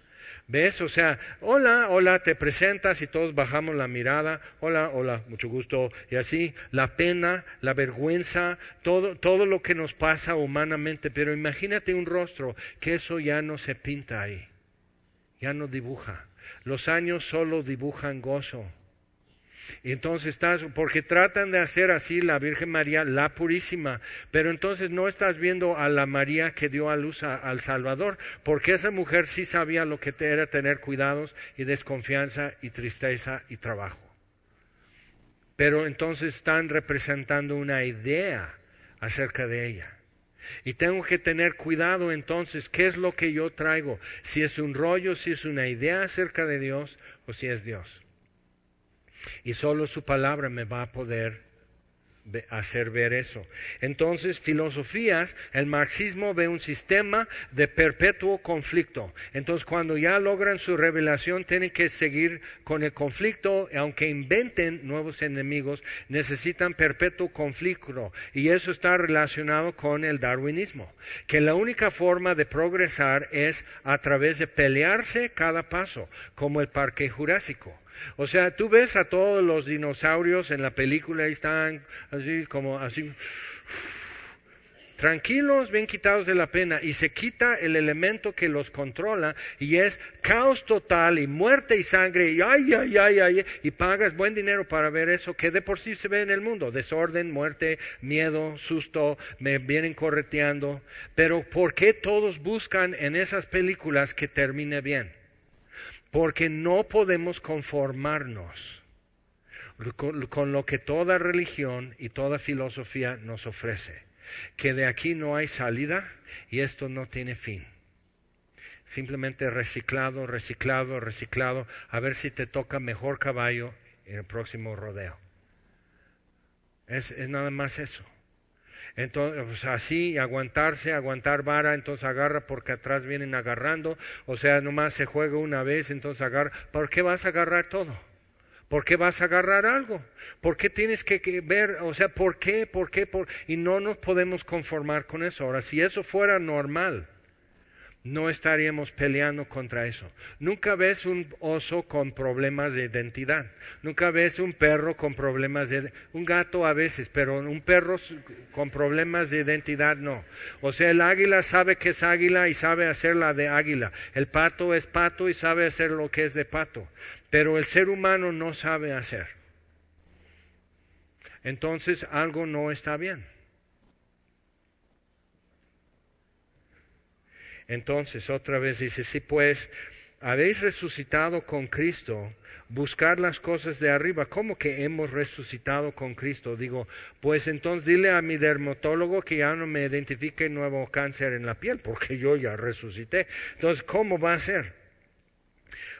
¿Ves? O sea, hola, hola, te presentas y todos bajamos la mirada, hola, hola, mucho gusto, y así, la pena, la vergüenza, todo, todo lo que nos pasa humanamente, pero imagínate un rostro que eso ya no se pinta ahí, ya no dibuja. Los años solo dibujan gozo. Y entonces estás, porque tratan de hacer así la Virgen María, la purísima, pero entonces no estás viendo a la María que dio a luz al Salvador, porque esa mujer sí sabía lo que era tener cuidados y desconfianza y tristeza y trabajo. Pero entonces están representando una idea acerca de ella. Y tengo que tener cuidado entonces, ¿qué es lo que yo traigo? Si es un rollo, si es una idea acerca de Dios o si es Dios. Y solo su palabra me va a poder hacer ver eso. Entonces, filosofías, el marxismo ve un sistema de perpetuo conflicto. Entonces, cuando ya logran su revelación, tienen que seguir con el conflicto, aunque inventen nuevos enemigos, necesitan perpetuo conflicto. Y eso está relacionado con el darwinismo, que la única forma de progresar es a través de pelearse cada paso, como el parque jurásico. O sea, tú ves a todos los dinosaurios en la película y están así como así tranquilos, bien quitados de la pena, y se quita el elemento que los controla, y es caos total, y muerte y sangre, y ay, ay, ay, ay, y pagas buen dinero para ver eso, que de por sí se ve en el mundo, desorden, muerte, miedo, susto, me vienen correteando, pero ¿por qué todos buscan en esas películas que termine bien? Porque no podemos conformarnos con, lo que toda religión y toda filosofía nos ofrece, que de aquí no hay salida y esto no tiene fin. Simplemente reciclado, reciclado, reciclado, a ver si te toca mejor caballo en el próximo rodeo. es nada más eso. Entonces, así, aguantarse, aguantar vara, entonces agarra porque atrás vienen agarrando. O sea, nomás se juega una vez, entonces agarra. ¿Por qué vas a agarrar todo? ¿Por qué vas a agarrar algo? ¿Por qué tienes que, ver? O sea, ¿por qué? ¿Por qué? Por... Y no nos podemos conformar con eso. Ahora, si eso fuera normal, no estaríamos peleando contra eso. Nunca ves un oso con problemas de identidad. Nunca ves un perro con problemas de... Un gato a veces, pero un perro con problemas de identidad no. O sea, el águila sabe que es águila y sabe hacer la de águila. El pato es pato y sabe hacer lo que es de pato. Pero el ser humano no sabe hacer. Entonces algo no está bien. Entonces, otra vez dice, si pues habéis resucitado con Cristo, buscar las cosas de arriba. ¿Cómo que hemos resucitado con Cristo? Digo, pues entonces dile a mi dermatólogo que ya no me identifique nuevo cáncer en la piel, porque yo ya resucité. Entonces, ¿cómo va a ser?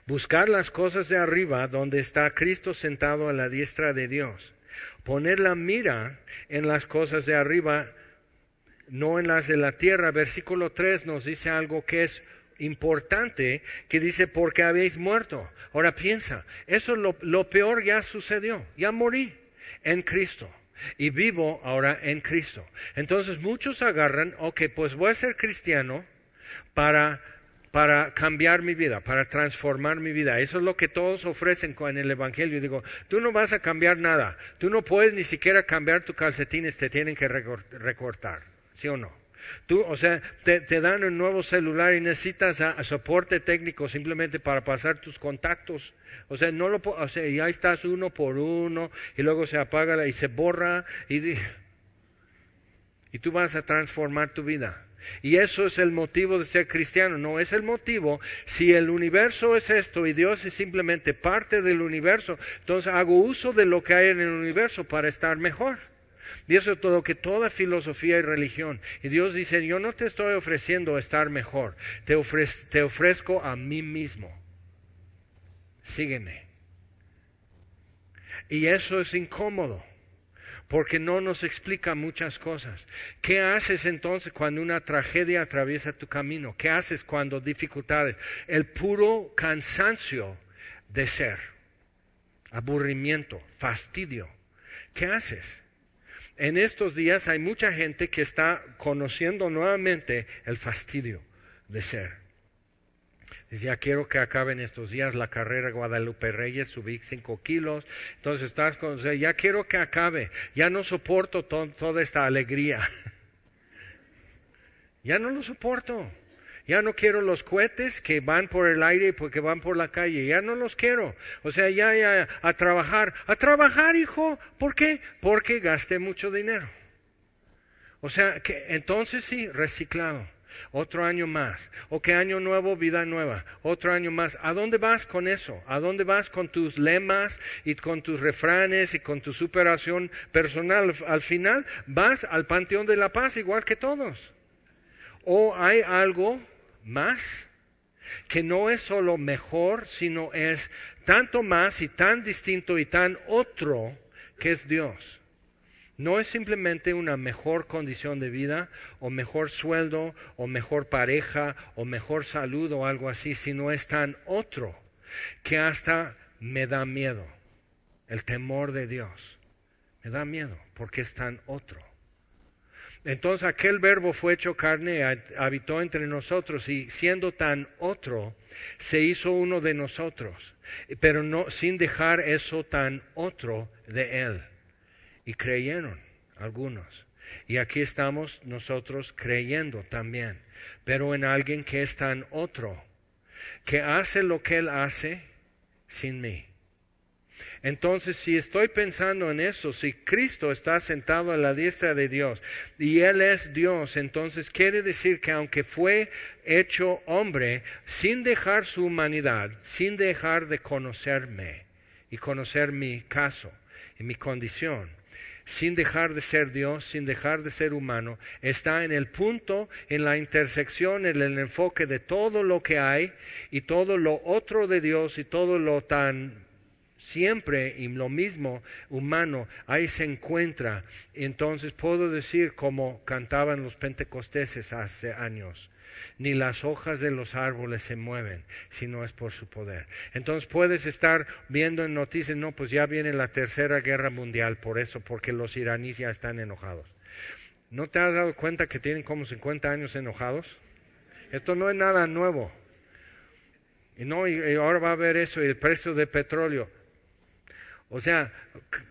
Buscar las cosas de arriba donde está Cristo sentado a la diestra de Dios. Poner la mira en las cosas de arriba no en las de la tierra. Versículo 3 nos dice algo que es importante que dice, porque habéis muerto. Ahora piensa, eso lo, lo peor ya sucedió, ya morí en Cristo y vivo ahora en Cristo. Entonces muchos agarran, ok, pues voy a ser cristiano para para cambiar mi vida, para transformar mi vida. Eso es lo que todos ofrecen en el Evangelio. Digo, tú no vas a cambiar nada. Tú no puedes ni siquiera cambiar tus calcetines, te tienen que recortar. ¿Sí o no? Tú, o sea, te, dan un nuevo celular y necesitas soporte técnico simplemente para pasar tus contactos. O sea, no lo, o sea, ya estás uno por uno y luego se apaga y se borra y, y tú vas a transformar tu vida. Y eso es el motivo de ser cristiano, no es el motivo. Si el universo es esto y Dios es simplemente parte del universo, entonces hago uso de lo que hay en el universo para estar mejor. Es todo que toda filosofía y religión. Y Dios dice, yo no te estoy ofreciendo estar mejor, te, te ofrezco a mí mismo. Sígueme. Y eso es incómodo porque no nos explica muchas cosas. ¿Qué haces entonces cuando una tragedia atraviesa tu camino? ¿Qué haces cuando dificultades? El puro cansancio de ser, aburrimiento, fastidio. ¿Qué haces? En estos días hay mucha gente que está conociendo nuevamente el fastidio de ser. Dice, ya quiero que acaben estos días la carrera Guadalupe Reyes, subí cinco kilos. Entonces estás con, ya quiero que acabe. Ya no soporto toda esta alegría. [LAUGHS] ya no lo soporto. Ya no quiero los cohetes que van por el aire y porque van por la calle. Ya no los quiero. O sea, ya, a trabajar. A trabajar, hijo. ¿Por qué? Porque gasté mucho dinero. O sea, que entonces sí, reciclado. Otro año más. O qué año nuevo, vida nueva. Otro año más. ¿A dónde vas con eso? ¿A dónde vas con tus lemas y con tus refranes y con tu superación personal? Al final vas al Panteón de la Paz igual que todos. ¿O hay algo más, que no es solo mejor, sino es tanto más y tan distinto y tan otro que es Dios. No es simplemente una mejor condición de vida o mejor sueldo o mejor pareja o mejor salud o algo así, sino es tan otro que hasta me da miedo. El temor de Dios me da miedo porque es tan otro. Entonces aquel verbo fue hecho carne, habitó entre nosotros y siendo tan otro, se hizo uno de nosotros, pero no sin dejar eso tan otro de él. Y creyeron algunos. Y aquí estamos nosotros creyendo también, pero en alguien que es tan otro, que hace lo que él hace sin mí. Entonces, si estoy pensando en eso, si Cristo está sentado a la diestra de Dios y Él es Dios, entonces quiere decir que aunque fue hecho hombre, sin dejar su humanidad, sin dejar de conocerme y conocer mi caso y mi condición, sin dejar de ser Dios, sin dejar de ser humano, está en el punto, en la intersección, en el enfoque de todo lo que hay y todo lo otro de Dios y todo lo tan siempre y lo mismo humano, ahí se encuentra. Entonces puedo decir como cantaban los pentecosteses hace años, ni las hojas de los árboles se mueven, si no es por su poder. Entonces puedes estar viendo en noticias, no, pues ya viene la tercera guerra mundial por eso, porque los iraníes ya están enojados. ¿No te has dado cuenta que tienen como 50 años enojados? Esto no es nada nuevo. Y no, y ahora va a haber eso, y el precio de petróleo. O sea,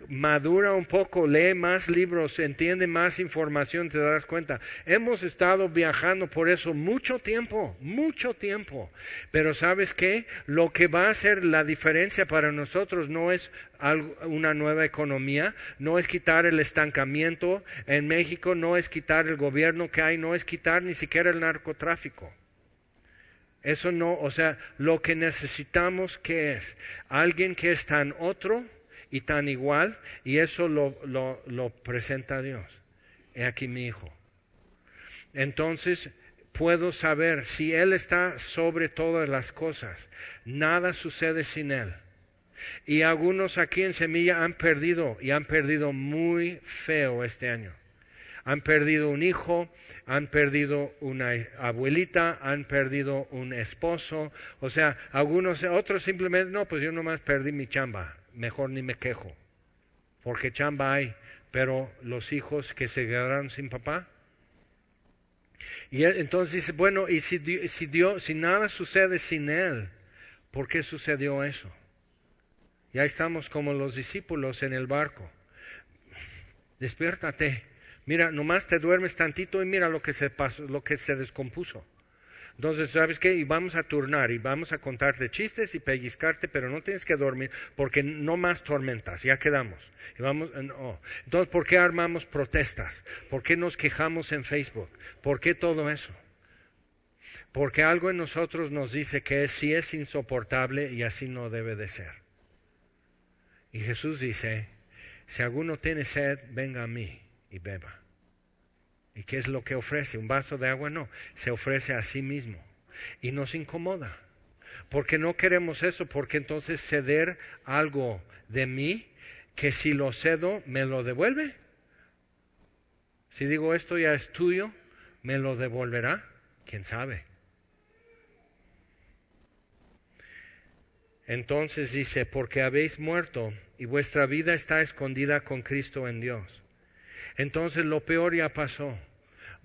madura un poco, lee más libros, entiende más información, te darás cuenta. Hemos estado viajando por eso mucho tiempo, mucho tiempo. Pero sabes qué? Lo que va a hacer la diferencia para nosotros no es una nueva economía, no es quitar el estancamiento en México, no es quitar el gobierno que hay, no es quitar ni siquiera el narcotráfico. Eso no, o sea, lo que necesitamos que es alguien que es tan otro y tan igual, y eso lo, lo, presenta Dios. He aquí mi hijo. Entonces, puedo saber si Él está sobre todas las cosas. Nada sucede sin Él. Y algunos aquí en Semilla han perdido y han perdido muy feo este año. han perdido un hijo, han perdido una abuelita, han perdido un esposo, o sea, algunos, otros simplemente, no, pues yo nomás perdí mi chamba, mejor ni me quejo, porque chamba hay, pero los hijos que se quedaron sin papá. Y entonces dice, bueno, y si, si, Dios, si nada sucede sin Él, ¿por qué sucedió eso? Ya estamos como los discípulos en el barco. Despiértate. Mira, nomás te duermes tantito y mira lo que se pasó, lo que se descompuso. Entonces, ¿sabes qué? Y vamos a turnar y vamos a contarte chistes y pellizcarte, pero no tienes que dormir porque no más tormentas, ya quedamos. Y vamos, eh, Entonces, ¿por qué armamos protestas? ¿Por qué nos quejamos en Facebook? ¿Por qué todo eso? Porque algo en nosotros nos dice que sí es insoportable y así no debe de ser. Y Jesús dice, si alguno tiene sed, venga a mí y beba. ¿Y qué es lo que ofrece? ¿Un vaso de agua? No, se ofrece a sí mismo. Y nos incomoda. Porque no queremos eso, porque entonces ceder algo de mí que si lo cedo, me lo devuelve. Si digo esto ya es tuyo, ¿me lo devolverá? ¿Quién sabe? Entonces dice, porque habéis muerto y vuestra vida está escondida con Cristo en Dios. Entonces lo peor ya pasó.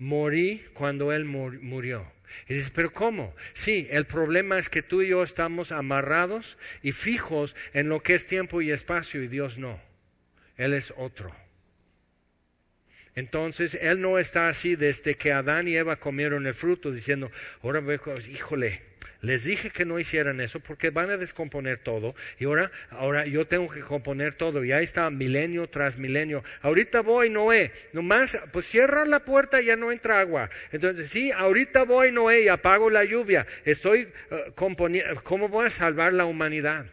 Morí cuando Él murió. Y dice, pero ¿cómo? Sí, el problema es que tú y yo estamos amarrados y fijos en lo que es tiempo y espacio y Dios no. Él es otro. Entonces, Él no está así desde que Adán y Eva comieron el fruto, diciendo, ahora, híjole, les dije que no hicieran eso porque van a descomponer todo y ahora, ahora yo tengo que componer todo y ahí está milenio tras milenio. Ahorita voy, Noé, nomás, pues cierra la puerta y ya no entra agua. Entonces, sí, ahorita voy, Noé, y apago la lluvia. Estoy uh, componiendo, ¿cómo voy a salvar la humanidad?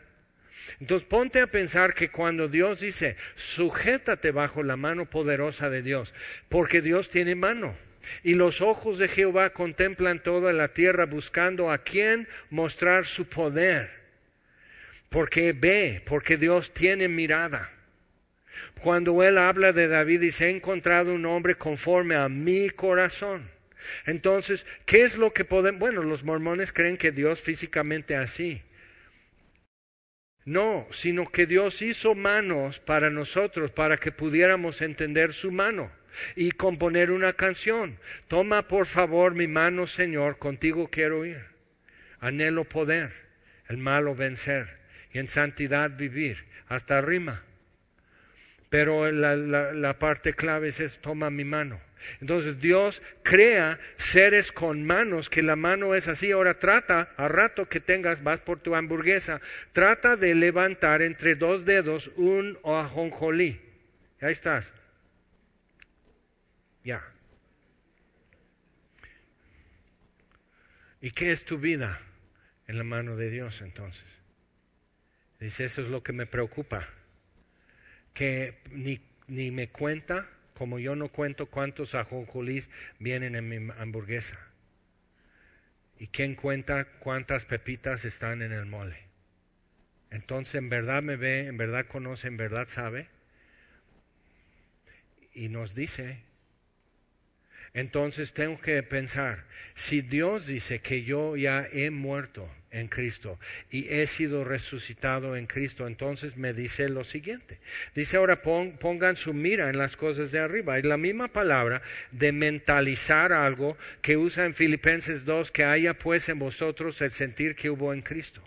Entonces ponte a pensar que cuando Dios dice, sujétate bajo la mano poderosa de Dios, porque Dios tiene mano. Y los ojos de Jehová contemplan toda la tierra buscando a quien mostrar su poder. Porque ve, porque Dios tiene mirada. Cuando él habla de David dice, he encontrado un hombre conforme a mi corazón. Entonces, ¿qué es lo que podemos? Bueno, los mormones creen que Dios físicamente así. No, sino que Dios hizo manos para nosotros, para que pudiéramos entender su mano y componer una canción. Toma por favor mi mano, Señor, contigo quiero ir. Anhelo poder, el malo vencer y en santidad vivir. Hasta rima. Pero la, parte clave es, toma mi mano. Entonces Dios crea seres con manos, que la mano es así. Ahora trata, a rato que tengas, vas por tu hamburguesa, trata de levantar entre dos dedos un ajonjolí. Ahí estás. Ya. ¿Y qué es tu vida en la mano de Dios entonces? Dice, eso es lo que me preocupa. Que ni, ni me cuenta, como yo no cuento cuántos ajonjolís vienen en mi hamburguesa. ¿Y quién cuenta cuántas pepitas están en el mole? Entonces, ¿en verdad me ve, en verdad conoce, en verdad sabe? Y nos dice entonces tengo que pensar, si Dios dice que yo ya he muerto en Cristo y he sido resucitado en Cristo, entonces me dice lo siguiente. Dice ahora pongan su mira en las cosas de arriba. Es la misma palabra de mentalizar algo que usa en Filipenses 2, que haya pues en vosotros el sentir que hubo en Cristo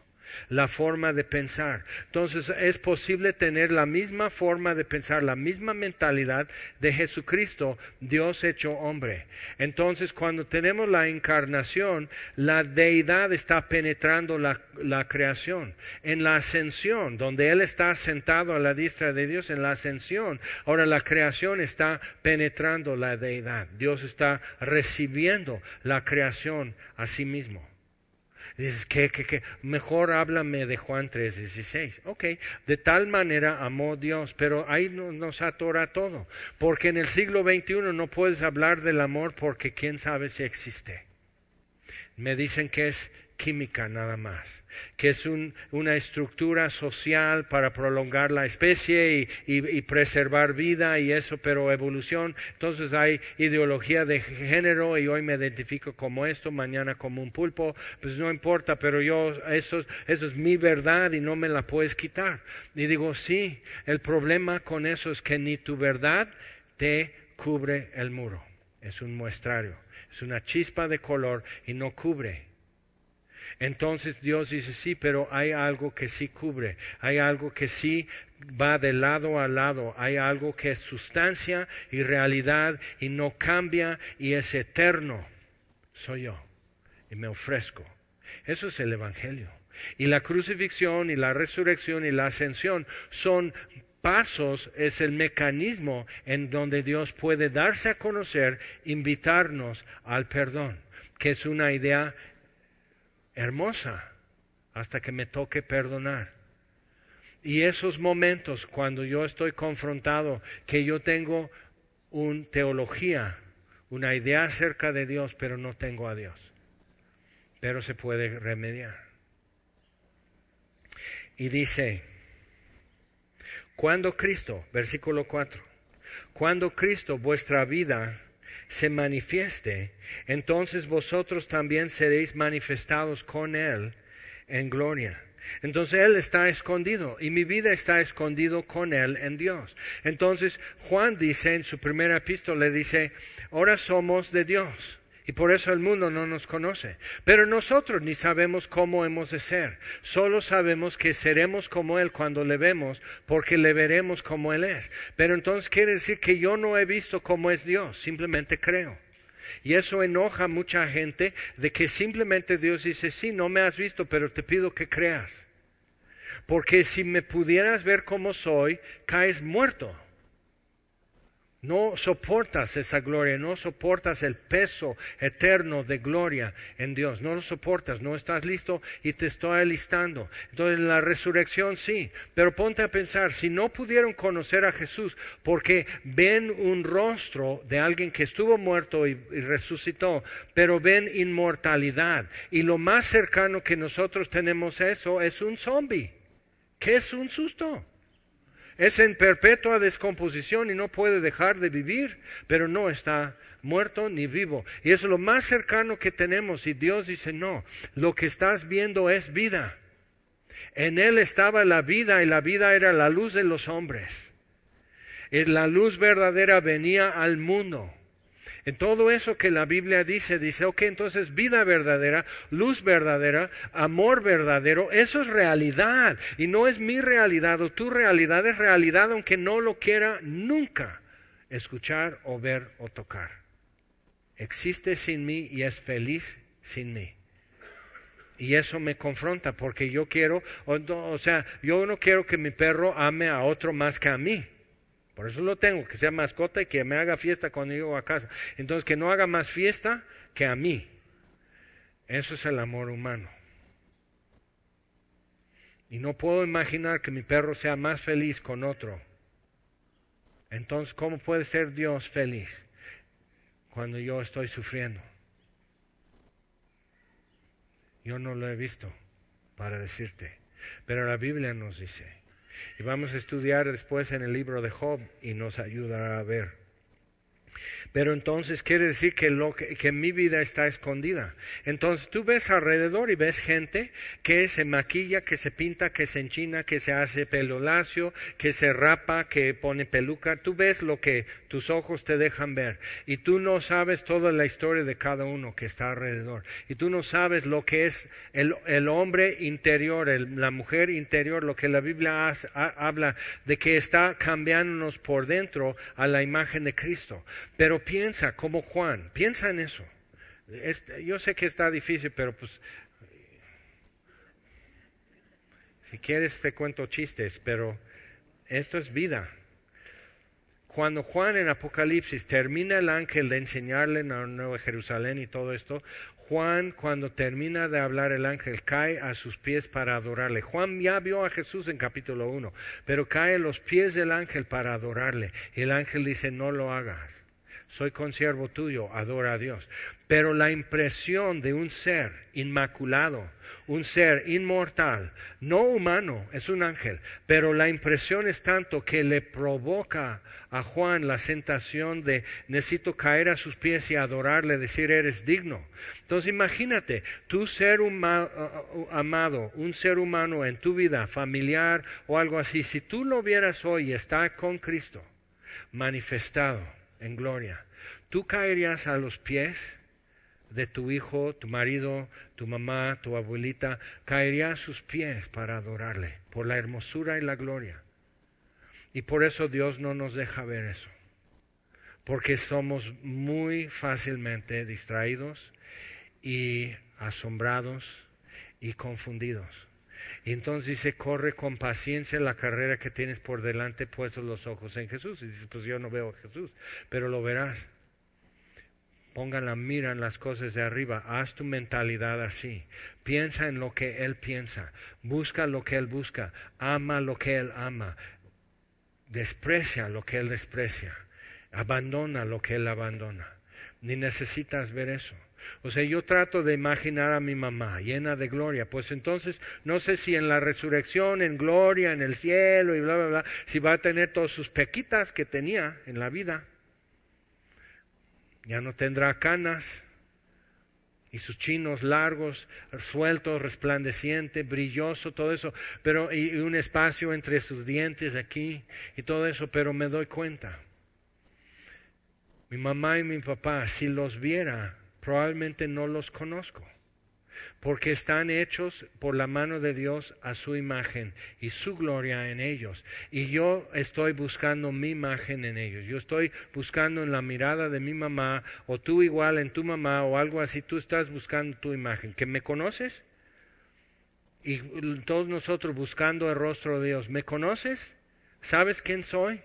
la forma de pensar. Entonces es posible tener la misma forma de pensar, la misma mentalidad de Jesucristo, Dios hecho hombre. Entonces cuando tenemos la encarnación, la deidad está penetrando la, creación. En la ascensión, donde Él está sentado a la diestra de Dios, en la ascensión, ahora la creación está penetrando la deidad. Dios está recibiendo la creación a sí mismo. Dices, ¿qué, qué, qué? Mejor háblame de Juan 3:16. Ok, de tal manera amó Dios, pero ahí nos atora todo. Porque en el siglo XXI no puedes hablar del amor porque quién sabe si existe. Me dicen que es química nada más, que es una estructura social para prolongar la especie y, preservar vida y eso, pero evolución, entonces hay ideología de género y hoy me identifico como esto, mañana como un pulpo, pues no importa, pero yo, eso, eso es mi verdad y no me la puedes quitar. Y digo, sí, el problema con eso es que ni tu verdad te cubre el muro, es un muestrario, es una chispa de color y no cubre entonces Dios dice, sí, pero hay algo que sí cubre, hay algo que sí va de lado a lado, hay algo que es sustancia y realidad y no cambia y es eterno. Soy yo y me ofrezco. Eso es el Evangelio. Y la crucifixión y la resurrección y la ascensión son pasos, es el mecanismo en donde Dios puede darse a conocer, invitarnos al perdón, que es una idea hermosa hasta que me toque perdonar. Y esos momentos cuando yo estoy confrontado, que yo tengo una teología, una idea acerca de Dios, pero no tengo a Dios. Pero se puede remediar. Y dice, cuando Cristo, versículo 4, cuando Cristo vuestra vida se manifieste, entonces vosotros también seréis manifestados con Él en gloria. Entonces Él está escondido y mi vida está escondido con Él en Dios. Entonces Juan dice en su primera epístola, dice, ahora somos de Dios y por eso el mundo no nos conoce. Pero nosotros ni sabemos cómo hemos de ser. Solo sabemos que seremos como Él cuando le vemos, porque le veremos como Él es. Pero entonces quiere decir que yo no he visto cómo es Dios, simplemente creo. Y eso enoja a mucha gente de que simplemente Dios dice, sí, no me has visto, pero te pido que creas. Porque si me pudieras ver como soy, caes muerto. No soportas esa gloria, no soportas el peso eterno de gloria en Dios, no lo soportas, no estás listo y te estoy alistando. Entonces la resurrección sí, pero ponte a pensar, si no pudieron conocer a Jesús porque ven un rostro de alguien que estuvo muerto y, resucitó, pero ven inmortalidad y lo más cercano que nosotros tenemos a eso es un zombie. ¿Qué es un susto? Es en perpetua descomposición y no puede dejar de vivir, pero no está muerto ni vivo. Y es lo más cercano que tenemos. Y Dios dice, no, lo que estás viendo es vida. En Él estaba la vida y la vida era la luz de los hombres. Y la luz verdadera venía al mundo. En todo eso que la Biblia dice, dice, ok, entonces vida verdadera, luz verdadera, amor verdadero, eso es realidad. Y no es mi realidad o tu realidad, es realidad aunque no lo quiera nunca escuchar o ver o tocar. Existe sin mí y es feliz sin mí. Y eso me confronta porque yo quiero, o, sea, yo no quiero que mi perro ame a otro más que a mí. Por eso lo tengo, que sea mascota y que me haga fiesta cuando llego a casa. Entonces, que no haga más fiesta que a mí. Eso es el amor humano. Y no puedo imaginar que mi perro sea más feliz con otro. Entonces, ¿cómo puede ser Dios feliz cuando yo estoy sufriendo? Yo no lo he visto para decirte, pero la Biblia nos dice. Y vamos a estudiar después en el libro de Job y nos ayudará a ver. Pero entonces quiere decir que, lo que, mi vida está escondida. Entonces tú ves alrededor y ves gente que se maquilla, que se pinta, que se enchina, que se hace pelo lacio, que se rapa, que pone peluca. Tú ves lo que tus ojos te dejan ver. Y tú no sabes toda la historia de cada uno que está alrededor. Y tú no sabes lo que es el, hombre interior, la mujer interior, lo que la Biblia habla de que está cambiándonos por dentro a la imagen de Cristo. Pero piensa como Juan, piensa en eso. yo sé que está difícil, pero pues si quieres te cuento chistes, pero esto es vida. Cuando Juan en Apocalipsis termina el ángel de enseñarle a Nueva Jerusalén y todo esto, Juan cuando termina de hablar el ángel cae a sus pies para adorarle. Juan ya vio a Jesús en capítulo 1, pero cae a los pies del ángel para adorarle. Y el ángel dice, no lo hagas soy consiervo tuyo, adora a Dios. Pero la impresión de un ser inmaculado, un ser inmortal, no humano, es un ángel, pero la impresión es tanto que le provoca a Juan la sensación de necesito caer a sus pies y adorarle, decir eres digno. Entonces imagínate, tu ser amado, un ser humano en tu vida familiar o algo así, si tú lo vieras hoy está con Cristo manifestado en gloria, tú caerías a los pies de tu hijo, tu marido, tu mamá, tu abuelita, caería a sus pies para adorarle por la hermosura y la gloria. Y por eso Dios no nos deja ver eso. Porque somos muy fácilmente distraídos y asombrados y confundidos. Y entonces dice, corre con paciencia la carrera que tienes por delante, puestos los ojos en Jesús. Y dice, pues yo no veo a Jesús, pero lo verás. Ponga la mira en las cosas de arriba. Haz tu mentalidad así. Piensa en lo que Él piensa. Busca lo que Él busca. Ama lo que Él ama desprecia lo que Él desprecia, abandona lo que Él abandona. Ni necesitas ver eso. O sea, yo trato de imaginar a mi mamá llena de gloria. Pues entonces, no sé si en la resurrección, en gloria, en el cielo y bla, bla, bla, si va a tener todas sus pequitas que tenía en la vida. Ya no tendrá canas, y sus chinos largos, sueltos, resplandeciente, brilloso, todo eso, pero y, un espacio entre sus dientes aquí y todo eso, pero me doy cuenta. Mi mamá y mi papá, si los viera, probablemente no los conozco porque están hechos por la mano de Dios a su imagen y su gloria en ellos. Y yo estoy buscando mi imagen en ellos. Yo estoy buscando en la mirada de mi mamá, o tú igual en tu mamá, o algo así, tú estás buscando tu imagen. ¿Que me conoces? Y todos nosotros buscando el rostro de Dios. ¿Me conoces? ¿Sabes quién soy?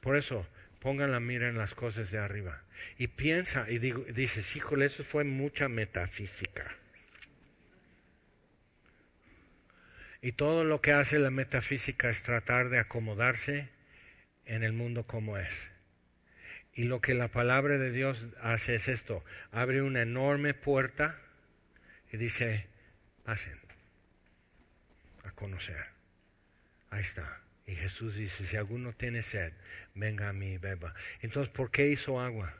Por eso, pongan la mira en las cosas de arriba. Y piensa y digo, dices, híjole, eso fue mucha metafísica. Y todo lo que hace la metafísica es tratar de acomodarse en el mundo como es. Y lo que la palabra de Dios hace es esto, abre una enorme puerta y dice, pasen a conocer. Ahí está. Y Jesús dice, si alguno tiene sed, venga a mí y beba. Entonces, ¿por qué hizo agua?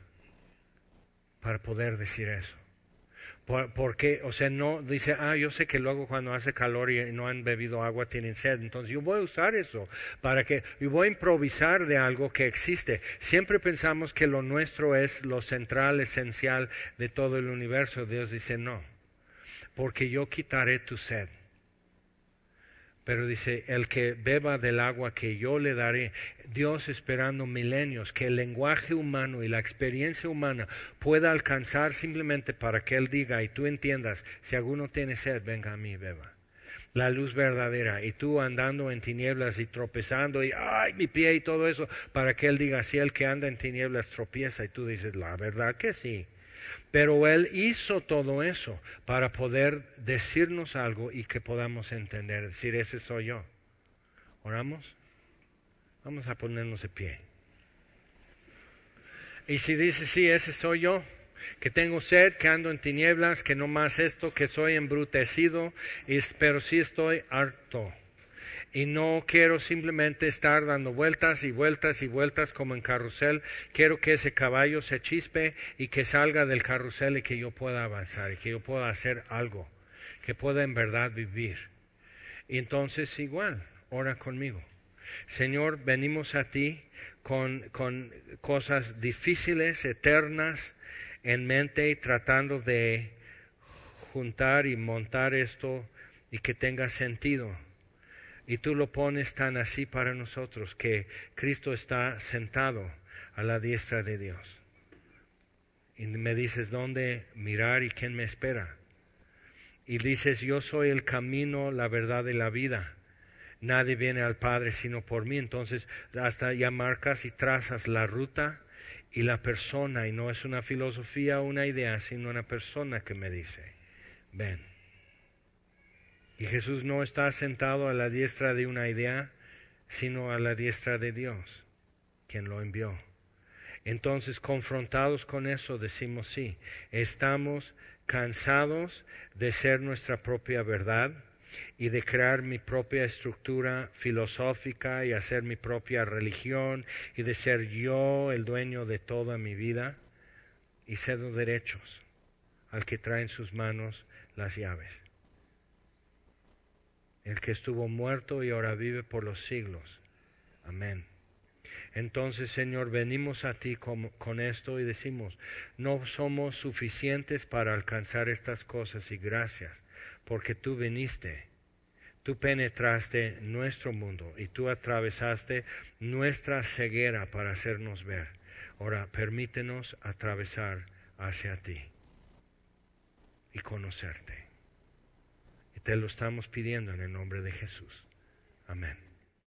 para poder decir eso. Porque, o sea, no dice, ah, yo sé que luego cuando hace calor y no han bebido agua tienen sed, entonces yo voy a usar eso para que, yo voy a improvisar de algo que existe. Siempre pensamos que lo nuestro es lo central, esencial de todo el universo. Dios dice, no, porque yo quitaré tu sed. Pero dice, el que beba del agua que yo le daré, Dios esperando milenios, que el lenguaje humano y la experiencia humana pueda alcanzar simplemente para que Él diga y tú entiendas, si alguno tiene sed, venga a mí, beba. La luz verdadera y tú andando en tinieblas y tropezando y ay mi pie y todo eso para que Él diga, si el que anda en tinieblas tropieza y tú dices, la verdad que sí. Pero Él hizo todo eso para poder decirnos algo y que podamos entender, decir, ese soy yo. ¿Oramos? Vamos a ponernos de pie. Y si dice, sí, ese soy yo, que tengo sed, que ando en tinieblas, que no más esto, que soy embrutecido, pero sí estoy harto y no quiero simplemente estar dando vueltas y vueltas y vueltas como en carrusel. Quiero que ese caballo se chispe y que salga del carrusel y que yo pueda avanzar y que yo pueda hacer algo, que pueda en verdad vivir. Y entonces igual, ora conmigo. Señor, venimos a ti con, con cosas difíciles, eternas en mente tratando de juntar y montar esto y que tenga sentido y tú lo pones tan así para nosotros que Cristo está sentado a la diestra de Dios. Y me dices dónde mirar y quién me espera. Y dices, yo soy el camino, la verdad y la vida. Nadie viene al Padre sino por mí. Entonces, hasta ya marcas y trazas la ruta y la persona. Y no es una filosofía o una idea, sino una persona que me dice, ven. Y Jesús no está sentado a la diestra de una idea, sino a la diestra de Dios, quien lo envió. Entonces, confrontados con eso, decimos sí, estamos cansados de ser nuestra propia verdad y de crear mi propia estructura filosófica y hacer mi propia religión y de ser yo el dueño de toda mi vida y cedo derechos al que trae en sus manos las llaves. El que estuvo muerto y ahora vive por los siglos. Amén. Entonces, Señor, venimos a ti con, con, esto y decimos, no somos suficientes para alcanzar estas cosas y gracias, porque tú viniste, tú penetraste nuestro mundo y tú atravesaste nuestra ceguera para hacernos ver. Ahora, permítenos atravesar hacia ti y conocerte. Te lo estamos pidiendo en el nombre de Jesús. Amén.